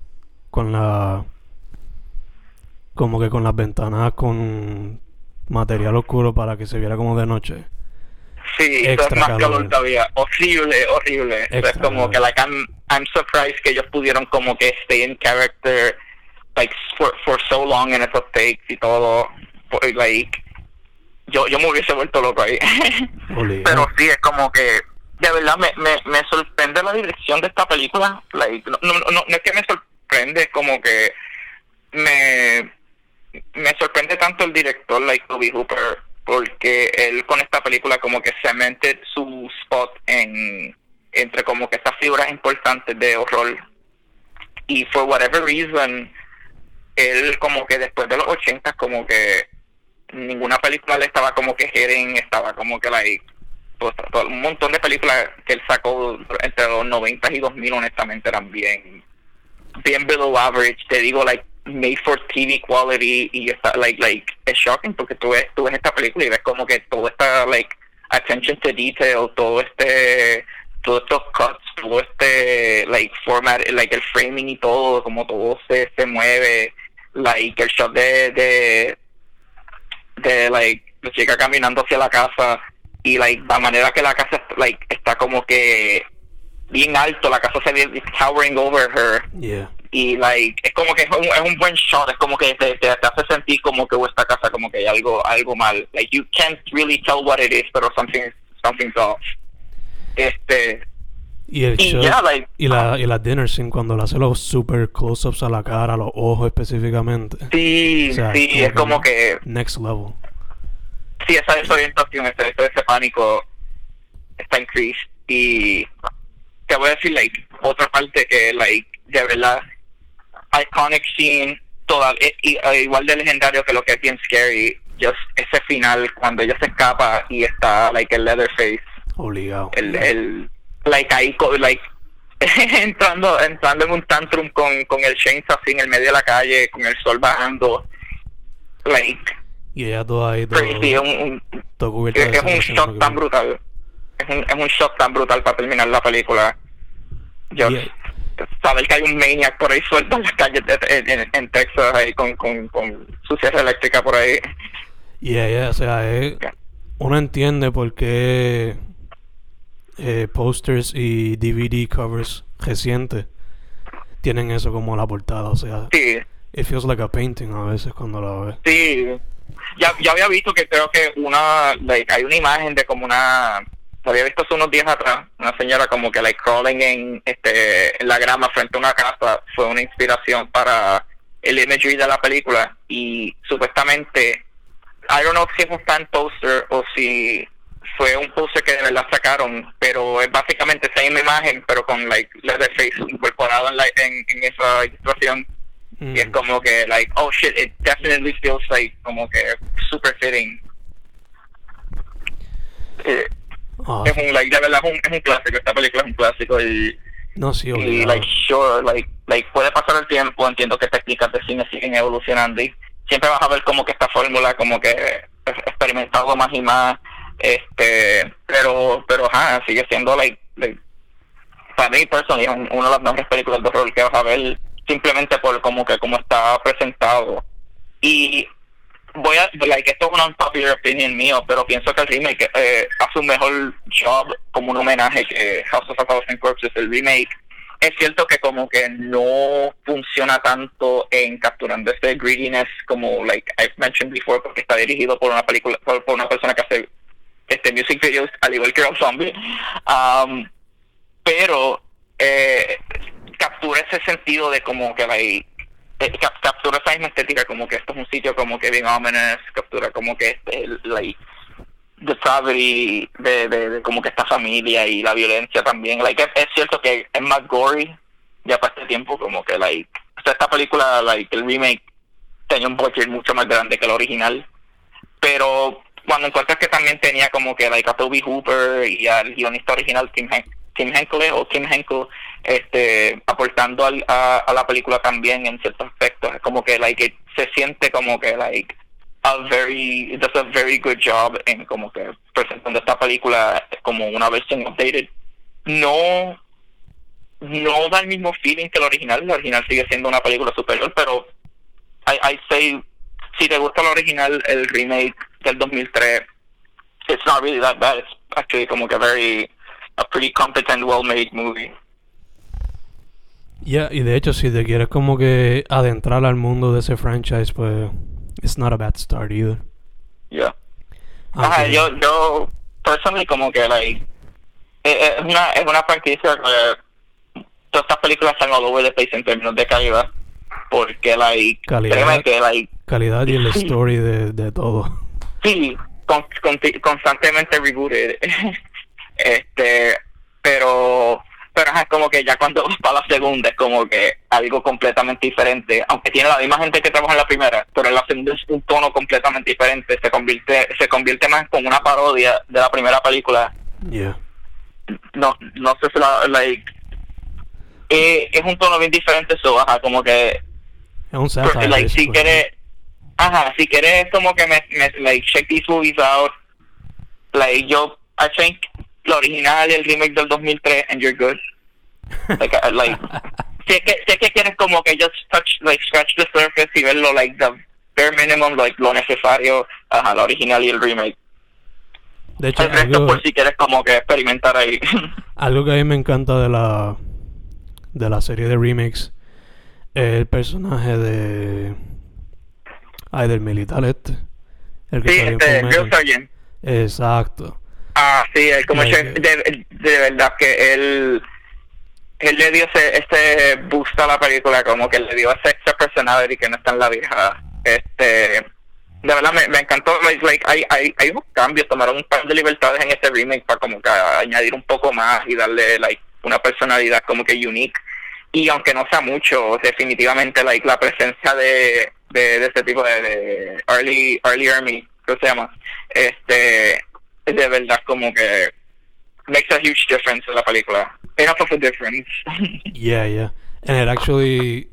Con la. Como que con las ventanas con material oscuro para que se viera como de noche. Sí, eso es Extra más calor. calor todavía. Horrible, horrible. Eso es Extra como calor. que, like, I'm, I'm surprised que ellos pudieron como que stay in character, like, for, for so long en esos takes y todo. Like, yo, yo me hubiese vuelto loco ahí. Pero sí, es como que, de verdad, me, me, me sorprende la dirección de esta película. Like, no, no, no, es que me sorprende, como que me, me sorprende tanto el director, like Toby Hooper, porque él con esta película como que cemented su spot en entre como que estas figuras importantes de horror y for whatever reason él como que después de los 80 como que ninguna película le estaba como que hitting, estaba como que like pues, un montón de películas que él sacó entre los 90 y 2000 honestamente eran bien bien below average, te digo like made for TV quality y está like like es shocking porque tú ves tú ves esta película y ves como que todo está like attention to detail, todo este todos estos cuts, todo este like format, like el framing y todo, como todo se, se mueve, like el shot de de de like la chica caminando hacia la casa y like la manera que la casa like está como que bien alto, la casa se ve towering over her Yeah. y like es como que es un, es un buen shot es como que te, te, te hace sentir como que esta casa como que hay algo algo mal like you can't really tell what it is pero something something's off este Y el y shot. ya like Y la, y la dinner scene cuando le hace los super close-ups a la cara, a los ojos específicamente. sí O sea, sí es como que Next level. Sí esa desorientación ese, ese, pánico está increased y te voy a decir like otra parte que like de verdad iconic scene toda e- y- e- igual de legendario que lo que es bien scary just ese final cuando ella se escapa y está like el Leatherface. Obligado. el, el like ahí like entrando entrando en un tantrum con, con el chainsaw así en el medio de la calle con el sol bajando. Like Y ella toda ahí, todo, crazy es un, todo cubierto es, de es un shock tan brutal es un, es un shock tan brutal para terminar la película yo Yeah. saber que hay un maniac por ahí suelto en las calles de- en, en- Texas ahí con, con, con su sierra eléctrica por ahí Y ella, o sea, es- uno entiende por qué eh, posters y DVD covers recientes tienen eso como la portada. O sea, sí it feels like a painting a veces cuando la ves. Sí, ya, ya había visto que creo que una, hay una imagen de como una, había visto hace unos días atrás, una señora como que like crawling en, este, en la grama frente a una casa, fue una inspiración para el imagery de la película y supuestamente, I don't know si es un fan poster o si fue un poster que de verdad sacaron, pero es básicamente esa misma imagen, pero con like Leatherface incorporado en, la, en, en esa ilustración y es Mm. como que like oh shit it definitely feels like como que super fitting Eh, es un like de verdad es un, es un clásico esta película es un clásico y, no, sí, y obligado. like sure like like puede pasar el tiempo entiendo que técnicas de cine siguen evolucionando y siempre vas a ver como que esta fórmula como que experimentado más y más este pero pero ajá sigue siendo like, like para mí personally es un- una de las mejores películas de horror que vas a ver simplemente por como que como está presentado. Y voy a like esto es una unpopular opinion mío pero pienso que el remake eh, hace un mejor job como un homenaje que House of a Thousand Corpses el remake. Es cierto que como que no funciona tanto en capturando este greediness como like I've mentioned before porque está dirigido por una película por, una persona que hace este music videos al igual que Rob Zombie. Um, pero eh, captura ese sentido de como que like, eh, cap- captura esa misma estética como que esto es un sitio como que bien ominous captura como que este el, like depravity de, de, como que esta familia y la violencia también. Like es, cierto que es más gory ya para este tiempo como que like esta película like el remake tenía un budget mucho más grande que el original pero cuando encuentras que también tenía como que like a Toby Hooper y al guionista original Tim, Hen Tim Henkel o Tim Henkel este aportando al, a, a la película también en ciertos aspectos es como que like it- se siente como que like a very it does a very good job en como que presentando esta película como una versión updated no no da el mismo feeling que el original el original sigue siendo una película superior pero I, I say si te gusta el original el remake del 2003 it's not really that bad. It's actually como que very a pretty competent, well-made movie. Yeah, y de hecho, si te quieres como que adentrar al mundo de ese franchise, pues it's not a bad start either. Yeah. Ajá, Aunque- yo, yo, personally, como que, like, eh, es una, es una franquicia que todas estas películas están all over the place en términos de calidad. Porque, like, Calidad. créeme que, like, calidad y el story de, de todo. sí, con, conti- constantemente rebooted. este, pero, pero es como que ya cuando vas para la segunda es como que algo completamente diferente. Aunque tiene la misma gente que trabaja en la primera, pero en la segunda es un tono completamente diferente. Se convierte, se convierte más como una parodia de la primera película. Yeah. No, no sé si la, like, eh, es un tono bien diferente eso, ajá, como que Es un satire. like, si quieres, ajá, si quieres como que me, me like, check these movies out, like, yo, I think, la original y el remake del 2003, and you're good. Like, I- like, es que, es que quieres como que just touch, like, scratch the surface y verlo, like, the bare minimum, like, lo necesario, ajá, la original y el remake. De hecho, El resto, algo, por si quieres como que experimentar ahí. algo que a mí me encanta de la de la serie de remakes es el personaje de ay del militar este el que sí, este, exacto Ah, sí, él como chef, de, de verdad que él, él le dio ese, este boost a la película, como que le dio ese extra personality que no está en la vieja. Este, de verdad me, me encantó, like, like, hay, hay, hay unos cambios, tomaron un par de libertades en este remake para como que añadir un poco más y darle like una personalidad como que unique. Y aunque no sea mucho, definitivamente like la presencia de, de, de este tipo de, de Early, Early Army, ¿qué se llama? Este, de verdad como que makes a huge difference en la película. Enough of a difference. yeah yeah and it actually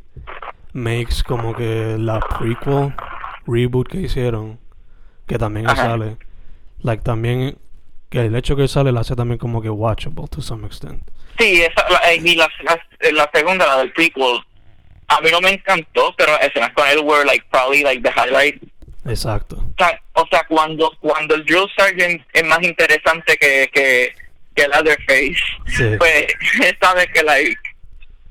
makes como que la prequel reboot que hicieron que también Ajá. sale like también que el hecho que sale la hace también como que watchable to some extent sí, esa, la, eh, y la, la, la segunda, la del prequel, a mí no me encantó, pero escenas con él were like probably like the highlight. Exacto O sea, o sea cuando cuando el Drill Sergeant es más interesante que, que, que Leatherface, Sí. pues sabes que like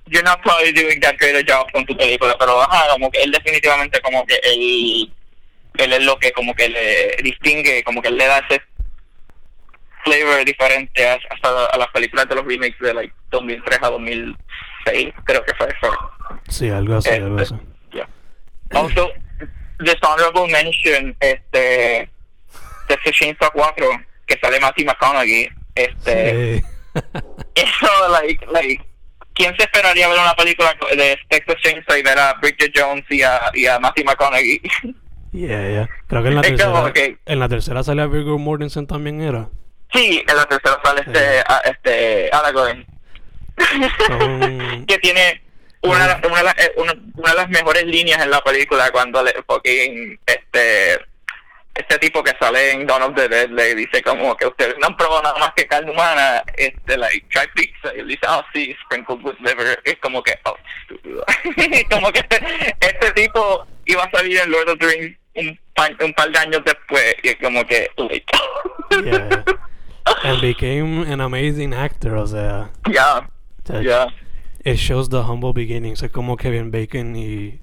you're not probably doing that great job con tu película, pero ajá, como que él definitivamente como que él, él es lo que como que le distingue, como que él le da ese flavor diferente a, hasta a las películas de los remakes de like 2003 a 2006, creo que fue eso. sí algo así algo Este, así yeah. Also, dishonorable mention, este, de Chainsaw 4, que sale Matthew McConaughey, este, Sí. eso, like, like, ¿quién se esperaría ver una película de Texas Chainsaw y ver a Bridget Jones y a, y a Matthew McConaughey? Yeah, yeah. Creo que en la Es tercera, como en la tercera sale a Viggo Mortensen también era. sí, en la tercera sale este, a, este, Aragorn. Son- que tiene una, una, eh, una, una de las mejores líneas en la película cuando le fucking, este este tipo que sale en Dawn of the Dead le dice como que ustedes no han probado nada más que carne humana este like try pizza y él dice oh sí sprinkled with liver es como que oh estúpido. Como que este, este tipo iba a salir en Lord of the Rings un par, un par de años después y es como que like Yeah. And became an amazing actor, o sea. yeah yeah It shows the humble beginnings. Es como Kevin Bacon y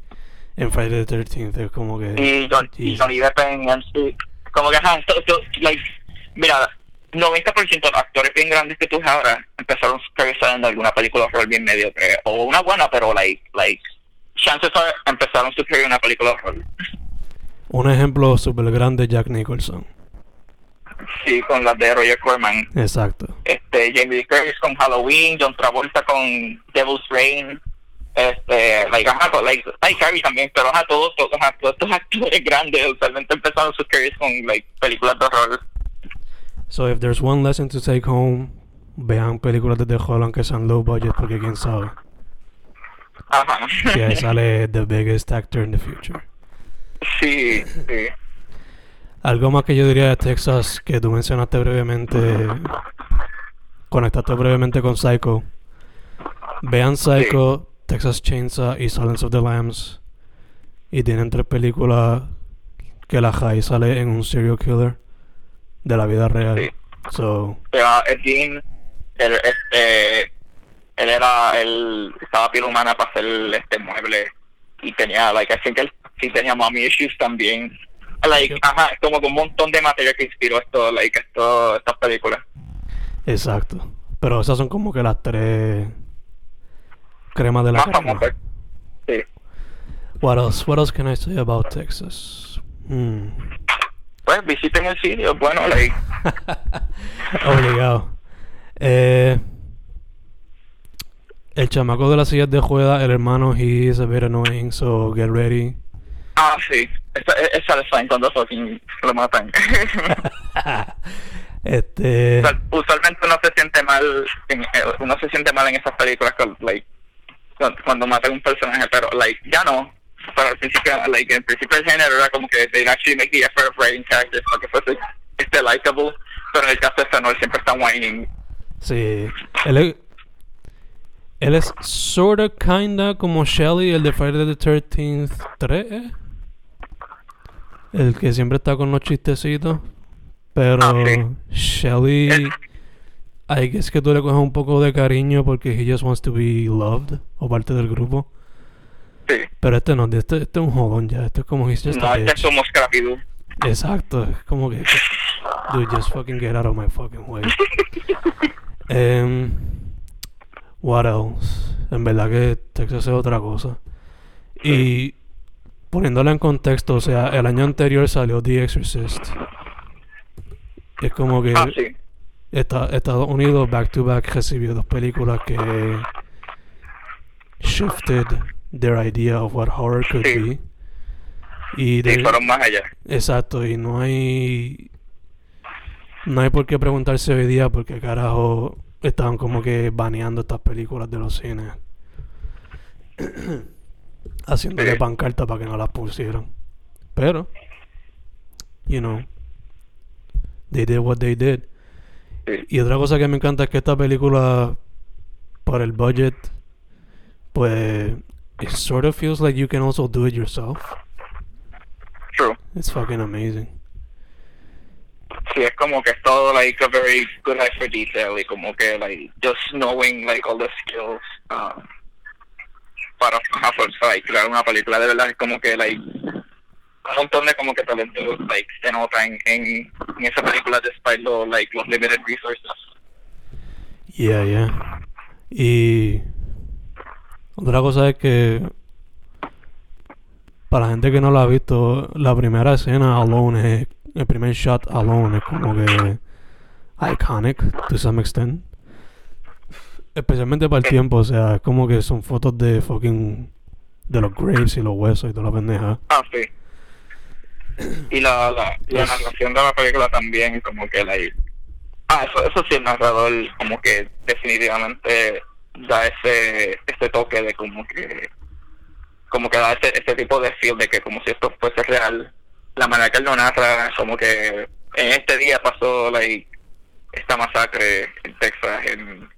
en Friday the 13th. Es como que. y, John, y. Johnny Depp en MC. Como que, ajá, so- so, like, mira, 90% de los actores bien grandes que tú ves ahora empezaron su carrera en alguna película de horror bien mediocre. O una buena, pero, like, like, chances are empezaron su carrera en una película de horror. Un ejemplo súper grande Jack Nicholson. Sí, con las de Roger Corman. Exacto. Este, Jamie Lee Curtis con Halloween, John Travolta con Devil's Reign. Este, like, ajá, like, ay, Carrie también, pero ajá, todos, todos, ajá, todos estos actores grandes usualmente empezaron sus carreras con, like, películas de horror. So if there's one lesson to take home, vean películas de terror aunque sean low budget porque quién sabe. Ajá. Que ahí sale the biggest actor in the future. Sí, sí. Algo más que yo diría de Texas que tú mencionaste brevemente, conectaste brevemente con Psycho. Vean Psycho, Texas Chainsaw y Silence of the Lambs. Y tienen tres películas que la high sale en un serial killer. de la vida real. Sí. So, Pero el Dean, él, este, él era, él estaba piel humana para hacer este mueble y tenía, like, I think él sí tenía mommy issues también. Like, Yep. ajá, es como que un montón de material que inspiró esto, like, esto, estas películas. exacto. Pero esas son como que las tres cremas de la Más crema. Sí. What else? What else can I say about Texas? Hmm. Pues visiten el sitio, bueno, like, Obligado. Eh, el chamaco de las sillas de juega, el hermano, he is a bit annoying, so get ready. ah, sí, esa, esa es fine cuando fucking lo matan. este. Usual- usualmente uno se siente mal en, eh, uno se siente mal en esas películas con, like cuando, matan un personaje pero like ya no pero al principio like en principio el género era como que they actually make the effort of writing characters para que fuese este likable pero en el caso de este no él siempre está whining Sí. Él es, él es sorta, kinda como Shelly, el de Friday the 13th 3, ¿eh? El que siempre está con los chistecitos. Pero Ah, sí. Shelly, El- I guess que tú le coges un poco de cariño porque he just wants to be loved o parte del grupo. sí Pero este no, este, este es un jodón ya. Este es como he's just no este es como Scrappy Exacto, es como que. Dude, just fucking get out of my fucking way. Em, what else? En verdad que Texas es otra cosa. Y poniéndola en contexto, o sea, el año anterior salió The Exorcist. Es como que ah sí esta- Estados Unidos back to back recibió dos películas que shifted their idea of what horror could Sí. be. Y de- fueron más allá Exacto, y no hay. No hay por qué preguntarse hoy día porque carajo estaban como que baneando estas películas de los cines. Haciéndole Sí. pancarta para que no las pusieran. Pero, you know, they did what they did. sí Y otra cosa que me encanta es que esta película, por el budget, pues, it sort of feels like you can also do it yourself. true It's fucking amazing. Sí, es como que es todo like a very good eye for detail y como que like just knowing like all the skills um, para, ajá, for- para like, crear una película de verdad es como que like un montón de como que talento like en, en, en esa película despite lo, like los limited resources. Yeah, yeah. Y otra cosa es que para la gente que no la ha visto, la primera escena alone el primer shot alone es como que iconic to some extent. Especialmente para el tiempo, o sea, es como que son fotos de fucking de los graves y los huesos y toda la pendeja. Ah, sí. Y la, la, la narración de la película también, como que la... Ah, eso, eso sí, el narrador como que definitivamente da ese, ese toque de como que... Como que da ese, ese tipo de feel de que como si esto fuese real. La manera que él lo narra, como que en este día pasó like, esta masacre en Texas en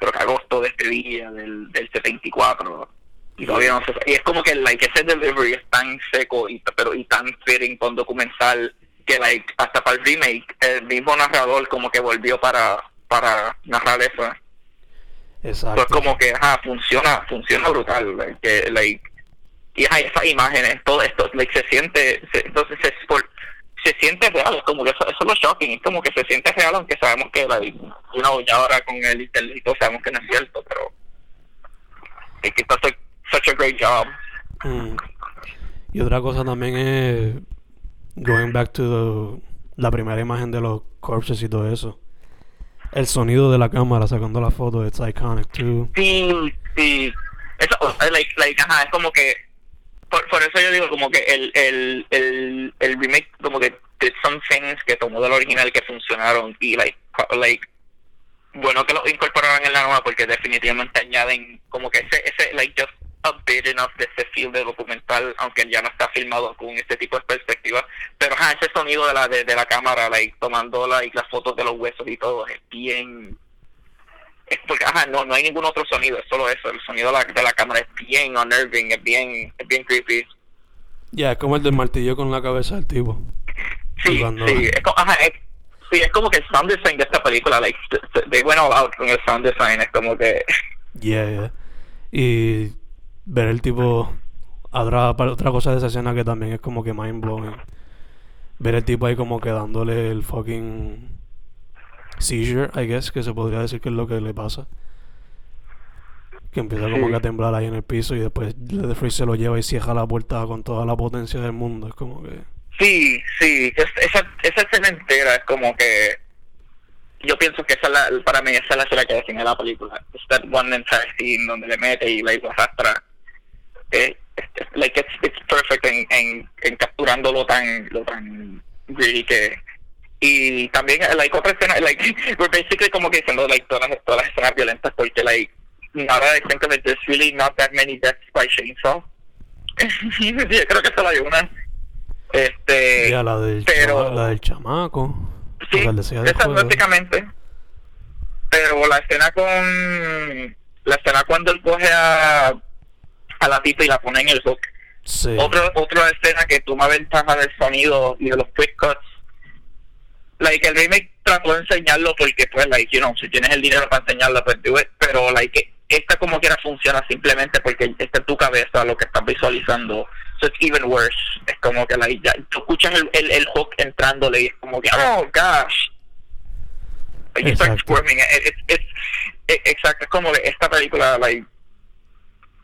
creo que agosto de este día del, del 74 y todavía no se sabe. y es como que like ese delivery es tan seco y pero y tan fitting con documental que like hasta para el remake el mismo narrador como que volvió para para narrar eso Exacto. pues como que ajá, funciona funciona brutal like, que, like y ajá, esas imágenes todo esto like se siente se- entonces se, por- se siente real es como que eso, eso es lo shocking es como que se siente real aunque sabemos que like, you know, ya ahora con el internet sabemos que no es cierto pero es que está so- such a great job Mm. Y otra cosa también es going back to the- la primera imagen de los corpses y todo eso. El sonido de la cámara sacando la foto, it's iconic too. Sí, sí. Eso, like, like, ajá, es como que. Por, por eso yo digo, como que el, el, el, el remake, como que did some things que tomó del original que funcionaron y, like, like, bueno que lo incorporaron en la nueva porque definitivamente añaden como que ese, ese, like, just a bit enough de ese feel de documental, aunque ya no está filmado con este tipo de perspectiva. Pero, ajá, ese sonido de la, de, de la cámara, like, tomando, like, las fotos de los huesos y todo, es bien es porque ajá, no, no hay ningún otro sonido, es solo eso, el sonido de la, de la cámara es bien unnerving, es bien, es bien creepy. Ya, es como el del martillo con la cabeza del tipo. Sí, cuando- sí, es, co- ajá, es, Sí, es como que el sound design de esta película, like, they went all out con el sound design, es como que... Yeah, yeah. Y ver el tipo... Otra, otra cosa de esa escena que también es como que mind blowing. Ver el tipo ahí como que dándole el fucking seizure, I guess, que se podría decir que es lo que le pasa. Que empieza como que a temblar ahí en el piso y después Leatherface se lo lleva y cierra la puerta con toda la potencia del mundo. Es como que... Sí, sí, esa, esa escena entera es como que yo pienso que esa la, para mí esa es la escena que define la película. Es that one entire scene donde le mete y like, lo arrastra. Eh, like it's, it's perfect en, en, en capturando lo tan, lo tan greedy que y también like otra escena like we're basically como que diciendo like todas las, todas las escenas violentas porque like that I think of it there's really not that many deaths by chainsaw yo creo que solo hay una este. la del, pero, la del chamaco. Sí, esa prácticamente. Pero la escena con. La escena cuando él coge a, a la tipa y la pone en el hook. Sí. Otra, otra escena que toma ventaja del sonido y de los quick cuts. Like, el remake trató de enseñarlo porque, pues, like, you know, si tienes el dinero para enseñarlo, pues do it. Pero, like, esta como quiera funciona simplemente porque está en tu cabeza lo que estás visualizando so it's even worse. Es como que like, ya, tú escuchas el, el, el hook entrándole y es como que, oh gosh. Like, you start squirming. It, it, it's, it, exacto, es como que esta película, like,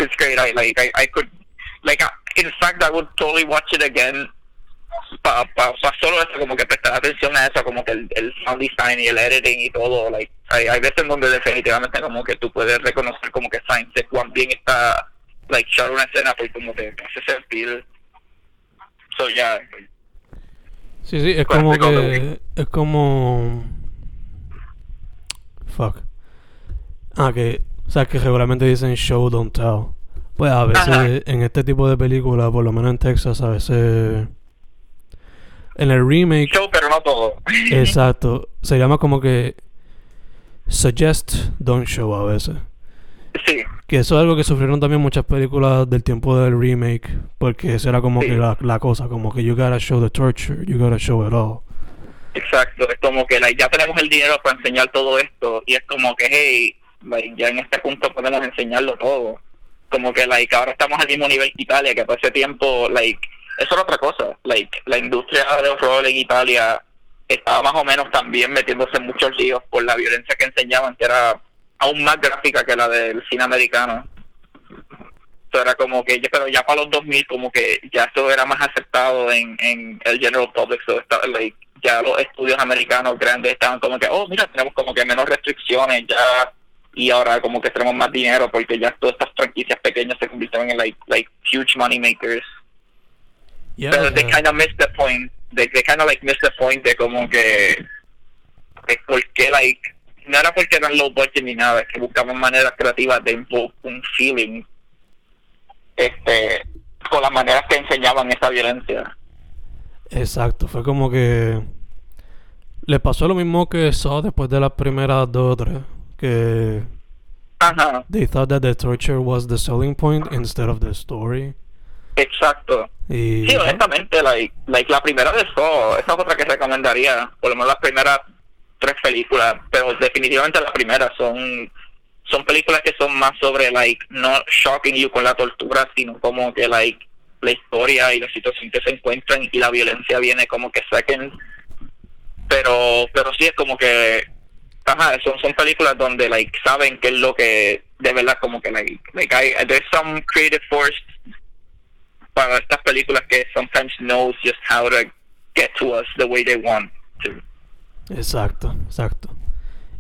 it's great. I, like, I, I could, like, in fact, I would totally watch it again para pa, pa solo eso, como que prestar atención a eso, como que el, el sound design y el editing y todo, like, hay, hay veces donde definitivamente como que tú puedes reconocer como que Science cuán bien está like shot una escena pues como te hace sentir so ya yeah. sí sí es como que es como fuck ah que o sea que regularmente dicen show don't tell pues a veces Ajá. en este tipo de películas por lo menos en Texas a veces en el remake show pero no todo exacto se llama como que suggest don't show a veces Sí. Que eso es algo que sufrieron también muchas películas del tiempo del remake, porque esa era como Sí. que la, la cosa, como que you gotta show the torture, you gotta show it all. Exacto, es como que like, ya tenemos el dinero para enseñar todo esto y es como que, hey, like, ya en este punto podemos enseñarlo todo. Como que like, ahora estamos al mismo nivel que Italia, que por ese tiempo, like, eso era otra cosa. Like, la industria de horror en Italia estaba más o menos también metiéndose en muchos líos por la violencia que enseñaban, que era aún más gráfica que la del cine americano. Eso era como que, pero ya para los 2000 como que ya eso era más aceptado en, en el general public, so está, like, ya los estudios americanos grandes estaban como que, oh, mira, tenemos como que menos restricciones ya y ahora como que tenemos más dinero porque ya todas estas franquicias pequeñas se convirtieron en like, like huge money makers. Yeah, pero o they kind of missed the point, they, they kind of like missed the point de como que, de por qué like, no era porque eran low budget ni nada, es que buscaban maneras creativas de invoke un feeling este con las maneras que enseñaban esa violencia. Exacto, fue como que le pasó lo mismo que Saw después de las primeras dos o tres, que Ajá, they thought that the torture was the selling point instead of the story. Exacto. Y Sí, honestamente, like, like la primera de Saw, esa es otra que recomendaría, por lo menos las primeras tres películas, pero definitivamente las primeras son son películas que son más sobre like no shocking you con la tortura, sino como que like la historia y la situación que se encuentran y la violencia viene como que second. Pero pero sí es como que ajá, son son películas donde like saben qué es lo que de verdad como que like like I, there's some creative force para estas películas que sometimes knows just how to get to us the way they want to. Exacto, exacto.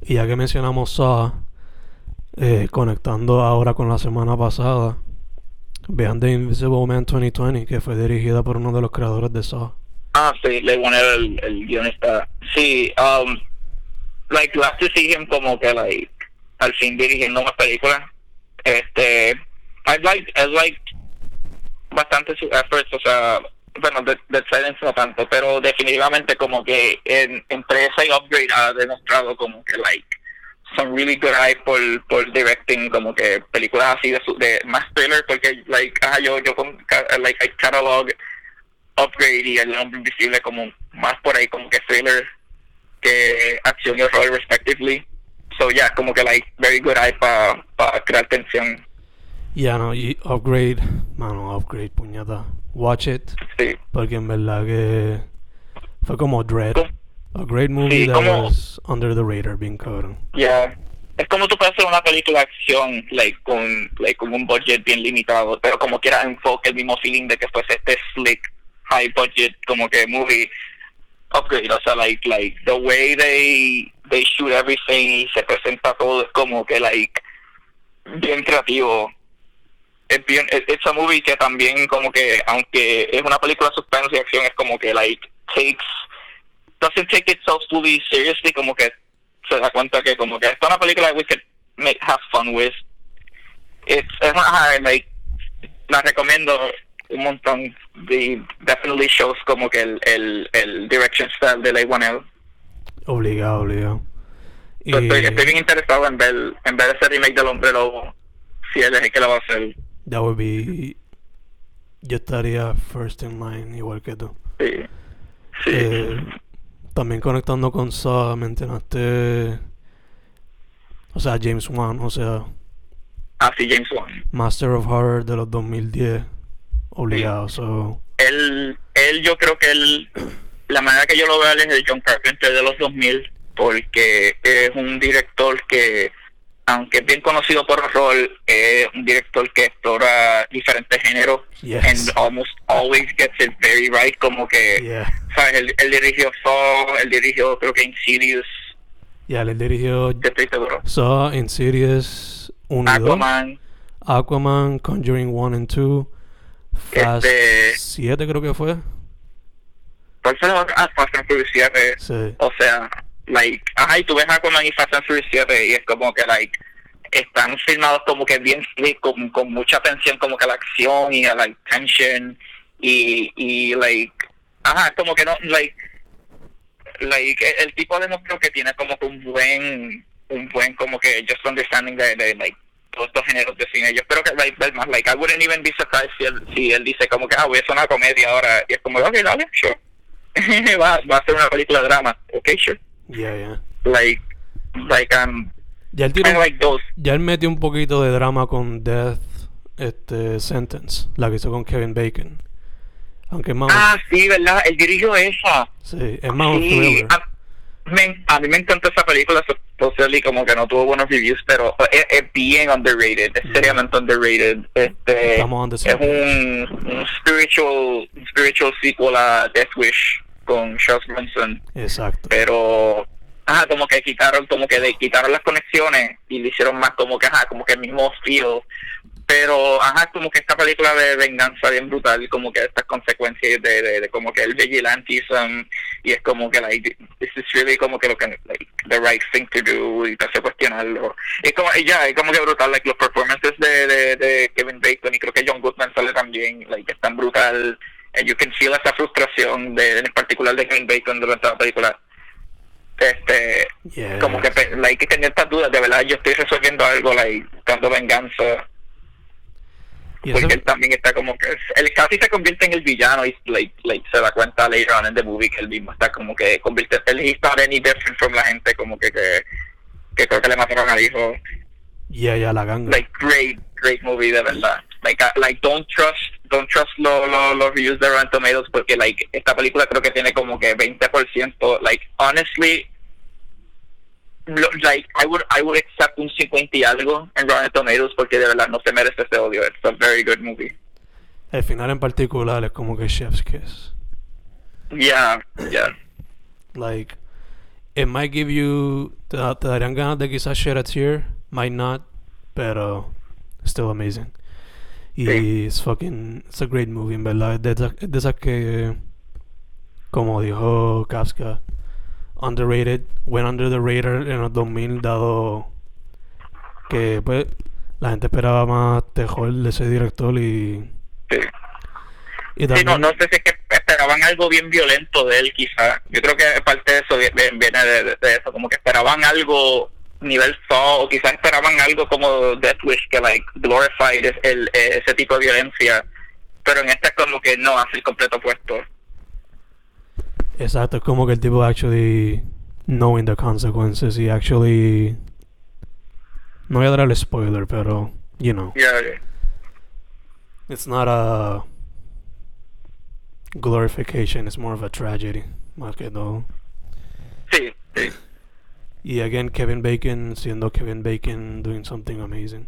Y ya que mencionamos Saw, eh, conectando ahora con la semana pasada, vean The Invisible Man 2020, que fue dirigida por uno de los creadores de Saw. Ah, sí, le poner el, el guionista. Sí, um, like, glad to see him como que, like, al fin dirigiendo una película. Este, I like, I like bastante sus efforts, o sea, bueno, Dead, Dead Silence no tanto, pero definitivamente como que en, entre esa y Upgrade ha demostrado como que, like, son really good eye por, por directing, como que películas así de, su, de más thriller, porque, like, ajá, yo, yo con, like, I catalog Upgrade y El Hombre Invisible como más por ahí como que thriller que acción y horror respectively. So yeah, como que like very good eye para pa crear tensión. Ya no, y upgrade, mano, upgrade, puñeta. Watch it, Sí. porque en verdad que fue como Dread. A great movie Sí, that como- was under the radar, bien cabrón. Yeah. Es como tú puedes hacer una película de acción like con like con un budget bien limitado, pero como quiera enfoque el mismo feeling de que fuese este slick high budget como que movie upgrade, o sea, like like the way they they shoot everything y se presenta todo es como que like bien creativo. Es bien, it's a movie que también como que aunque es una película de suspense y acción es como que like takes doesn't take itself fully seriously como que se da cuenta que como que es una película que we could make, have fun with. It's, es una, ajá, like, la recomiendo un montón. The, definitely shows como que el, el, el direction style de Leigh Whannell. Obligado, obligado. Y Estoy, estoy bien interesado en ver, en ver ese remake del Hombre Lobo. Si él es el que lo va a hacer. That would be... Yo estaría first in line, igual que tú. Sí. Sí. Eh, también conectando con Saw, mencionaste... O sea, James Wan, o sea, Así James Wan. Master of Horror de los 2010. Obligado, so... él, él yo creo que él, la manera que yo lo veo es el John Carpenter de los 2000, porque es un director que, aunque es bien conocido por horror, es un director que explora diferentes géneros Yes. and almost always gets it very right, como que, Yeah. ¿sabes? Él, él dirigió Saw, él dirigió creo que Insidious, Ya, le dirigió yo estoy seguro, Saw, Insidious 1 y 2. Aquaman, Aquaman, Conjuring 1 and 2, Fast Este- 7 creo que fue. ¿cuál fue la otra? Ah, Fast and Furious 7. Sí. O sea, like, ajá, y tú ves Aquaman y Fast and Furious 7 y es como que, like, están filmados como que bien slick, con, con mucha atención, como que la acción y la like, tension y, y, like, ajá, como que no, like, like, el, el tipo demostró que tiene como que un buen, un buen, como que just understanding de, de like, todos estos géneros de cine. Yo espero que like, más, like, I wouldn't even be surprised si él, si él dice como que, ah, voy a hacer una comedia ahora, y es como, ok, dale, sure. va, va a ser una película de drama, ok, sure. Yeah, yeah. Like, like, um, Ya él, tiró- like those, ya él metió un poquito de drama con Death este, Sentence, la que hizo con Kevin Bacon. Aunque es más, ah, sí, ¿verdad? Él dirigió esa. sí, es más un Sí, a, me- a mí me encantó esa película, supposedly como que no tuvo buenos reviews, pero es, es bien underrated, es seriamente underrated. Este, Estamos es un, un spiritual, un spiritual sequel a Death Wish con Charles Bronson, Exacto. pero ajá, como que quitaron, como que de, quitaron las conexiones y le hicieron más como que ajá, como que el mismo feel. Pero, ajá, como que esta película de venganza bien brutal, como que estas consecuencias de, de, de como que el vigilantism, y es como que, like, this is really como que lo que, like, the right thing to do, y te hace cuestionarlo. Es como, y ya, es como que brutal, like, los performances de, de, de Kevin Bacon, y creo que John Goodman sale también, like, es tan brutal, you can feel esa frustración, de, en particular de Kevin Bacon durante la película. Este, Yeah. como que like que tenía estas dudas de verdad yo estoy resolviendo algo like buscando venganza Y porque él también está como que él casi se convierte en el villano y like, like se da cuenta later on in the movie que él mismo está como que convierte él not any different from la gente como que que, que creo que le mataron al hijo yeah, yeah, la ganga. like great great movie de verdad like like don't trust don't trust los lo, los reviews de Rotten Tomatoes porque like esta película creo que tiene como que 20% like honestly lo- like I would I would accept un 50 y algo en Rotten Tomatoes porque de verdad no se merece ese odio it's a very good movie El final en particular es como que Chef's Kiss. yeah yeah Like, it might give you. Te, te darían ganas de quizás shed a tear, might not, pero still amazing. Y Sí. it's fucking. It's a great movie, en verdad. Es de, esas- es de esas que. Como dijo Kafka, underrated, went under the radar en los 2000, dado que, pues, la gente esperaba más terror de ese director y. sí Y Sí, también. no, no sé si es que esperaban algo bien violento de él, quizá. Yo creo que parte de eso viene, viene de, de- de eso, como que esperaban algo nivel Saw, o quizás esperaban algo como Death Wish, que like glorified es- el, eh, ese tipo de violencia. Pero en este es como que no hace el completo opuesto. Exacto, es como que el tipo actually knowing the consequences y actually no voy a dar el spoiler pero you know Yeah, yeah. it's not a glorification it's more of a tragedy más que todo Sí, sí. Y again Kevin Bacon siendo Kevin Bacon doing something amazing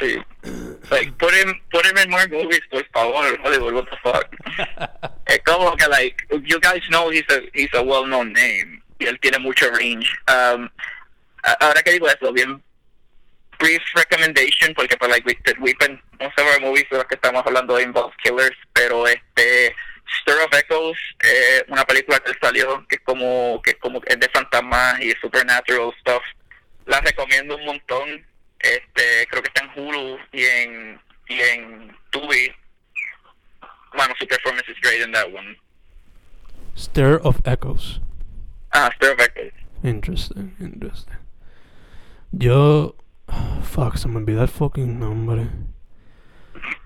Sí. Like, put him, put him in more movies, por favor, Hollywood, what the fuck. es como que, like, you guys know he's a, he's a well-known name. Y él tiene mucho range. Um, ahora que digo eso, bien brief recommendation, porque, pues, like, we, we've been, most of our movies de los que estamos hablando involve killers, pero, este, Stir of Echoes, eh, una película que salió, que es como, que es como, es de fantasmas y supernatural stuff. La recomiendo un montón. Este, creo que está en Hulu y en, y en Tubi. Bueno, su performance is great in that one. Stir of Echoes Ah, Stir of Echoes. Interesting, interesting. Yo. Fuck, se me olvida el fucking nombre.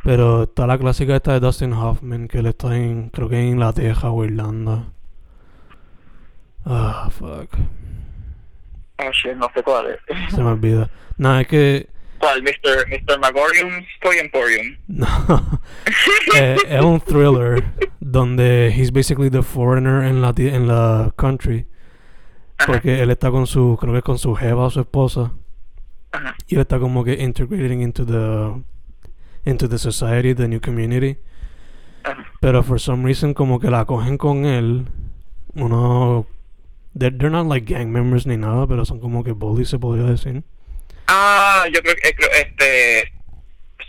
Pero está la clásica esta de Dustin Hoffman, que él está en. Creo que en Inglaterra o Irlanda. Ah, fuck. Oh shit, no sé cuál es. Se me olvida. Nada, es que. ¿Cuál? Mr. Mr. Magorium's Toy Emporium. No. Eh, es un thriller donde he's basically the foreigner en la, en la country. Ajá, Porque él está con su. Creo que con su jeva o su esposa. ajá, y él está como que integrating into the into the society, the new community. Pero for some reason como que la cogen con él. Uno they're, they're not like gang members ni nada, pero son como que bullies se podría decir. Ah, yo creo que, eh, este,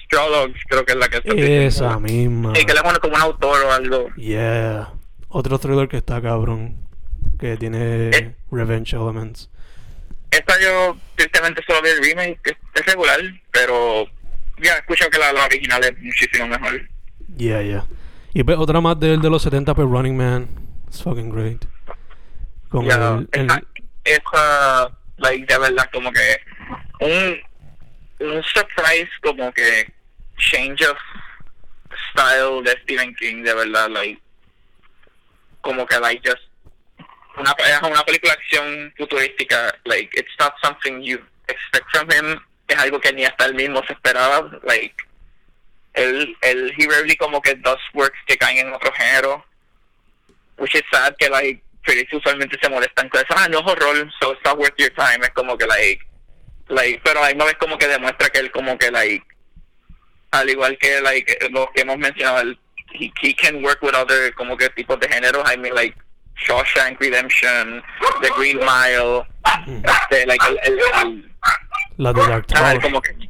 Straw Dogs creo que es la que está Esa misma. Sí, que le pone como un autor o algo. Yeah. Otro thriller que está cabrón. Que tiene Eh. revenge elements. Esta yo tristemente solo vi el remake, es regular, pero ya he escuchado que la, la original es muchísimo mejor. Yeah, yeah. Y pues otra más de de los 70 pues Running Man. It's fucking great. Con Ya, el, el- esa, esa, like, de verdad, como que un, un surprise, como que change of style de Stephen King, de verdad, like, como que, like, just, una, una película de acción futurística, like, it's not something you expect from him, es algo que ni hasta él mismo se esperaba, like, él, él, he rarely como que does works que caen en otro género, which is sad que like critics usualmente se molestan con eso. Ah no es horror so it's not worth your time. Es como que like like pero a la misma vez como que demuestra que él como que like al igual que like los que hemos mencionado él, he, he can work with other como que tipos de géneros. I mean like Shawshank Redemption The Green Mile Mm. este like el, el, el- la de Dark Tower. como que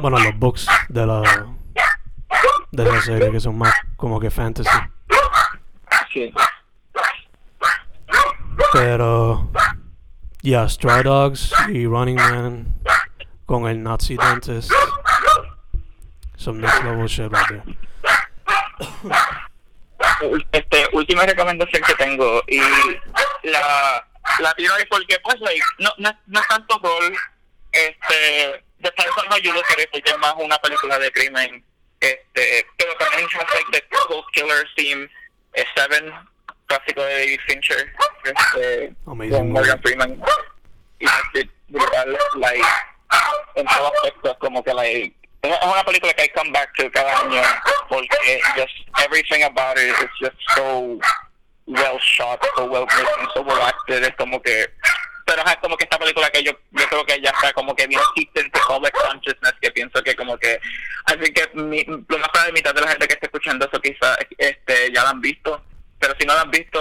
Bueno, los books de la de la serie que son más como que fantasy. sí. Pero yeah, Straw Dogs y Running Man con el Nazi dentist. Some next level shit right there. Este última recomendación que tengo y la la tiro ahí porque pues like, no, no, es- no es tanto rol este Python no ayuda a ser porque es más una película de crimen este pero también has like the Cold Killer theme eh, Seven clásico de David Fincher este con Morgan. Freeman y es brutal like en todo aspecto como que like es una película que I come back to cada año porque just everything about it is just so well shot, so well written, so well acted, es como que pero es como que esta película que yo yo creo que ya está como que bien kicked into public consciousness que pienso que como que así que mi, lo más probable mitad de la gente que esté escuchando eso quizá este ya la han visto. Pero si no la han visto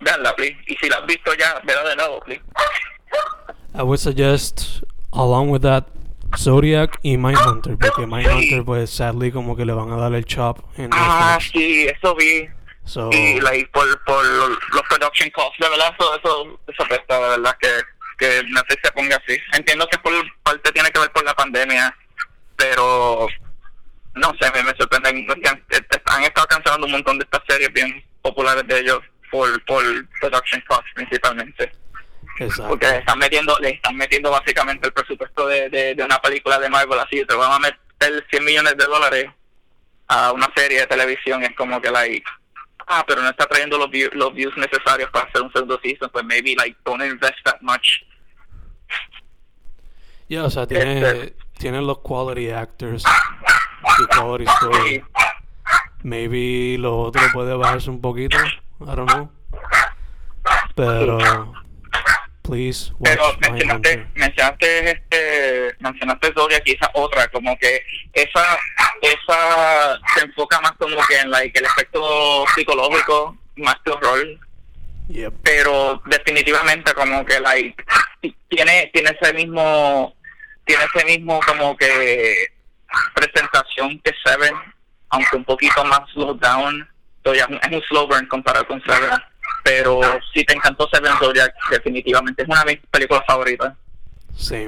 veanla please. Y si la han visto ya vela de nuevo please. I would suggest along with that Zodiac y Mindhunter porque Mindhunter pues sadly como que le van a dar el chop en ah Netflix. sí eso vi. So y like por por los production costs de verdad eso eso eso apesta de verdad que que Netflix se ponga así. Entiendo que por parte tiene que ver por la pandemia pero no sé me, me sorprende han, han estado cancelando un montón de estas series bien populares de ellos por por production costs principalmente exacto. porque le están metiendo le están metiendo básicamente el presupuesto de, de, de una película de Marvel así te van a meter 100 millones de dólares a una serie de televisión es como que like ah, pero no está trayendo los, view- los views necesarios para hacer un segundo season, pues maybe like don't invest that much. Ya, o sea, tiene, Este- tiene los quality actors y quality story. Maybe lo otro puede bajarse un poquito. I don't know. Pero, please Pero mencionaste, mencionaste este, mencionaste Zodiac y esa otra, como que esa, esa se enfoca más como que en like el efecto psicológico, más que horror, Yep. pero definitivamente como que like tiene, tiene ese mismo, tiene ese mismo como que presentación que Seven, aunque un poquito más slow down, es un slow burn comparado con Seven. Pero si te encantó Seven Zodiac, definitivamente es una de mis películas favoritas. Sí.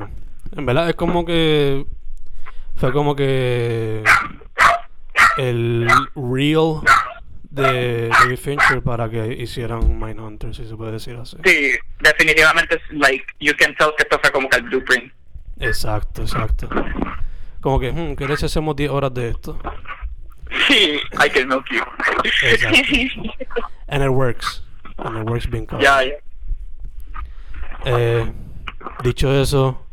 En verdad es como que. Fue como que. El real de David Fincher para que hicieran Mindhunter, si se puede decir así. Sí, definitivamente es like, you can tell que esto fue como que el blueprint. Exacto, exacto. Como que, hmm, ¿qué si hacemos 10 horas de esto? Sí, I can milk you. And it works. And it works bien cabrón. ya, ya. Eh, dicho eso,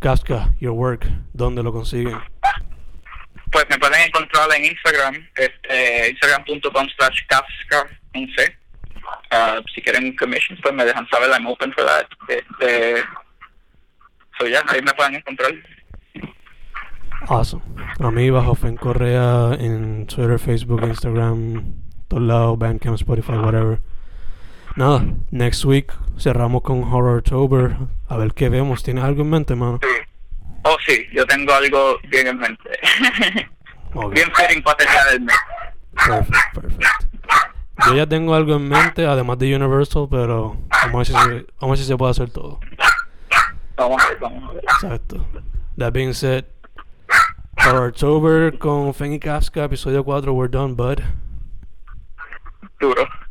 Kafka, your work, ¿dónde lo consiguen? Pues me pueden encontrar en Instagram, este, instagram.com slash Kafka, en C. Ah, si quieren commissions, pues me dejan saber, I'm open for that. Este, so ya, ahí me pueden encontrar. Awesome. A mí bajo Fen Correa en Twitter, Facebook, Instagram, todos lados, Bandcamp, Spotify, whatever. Nada, next week cerramos con Horror October. A ver qué vemos. ¿Tienes algo en mente, mano? Sí. Oh, sí, yo tengo algo bien en mente. Ok, bien fitting para terminar el mes. perfect, perfect. Yo ya tengo algo en mente, además de Universal, pero vamos a ver si se, vamos a ver si se puede hacer todo. Vamos a ver, vamos a ver. Exacto. That being said, Horror October con Fen y Kafka, episodio 4, we're done, bud. futuro.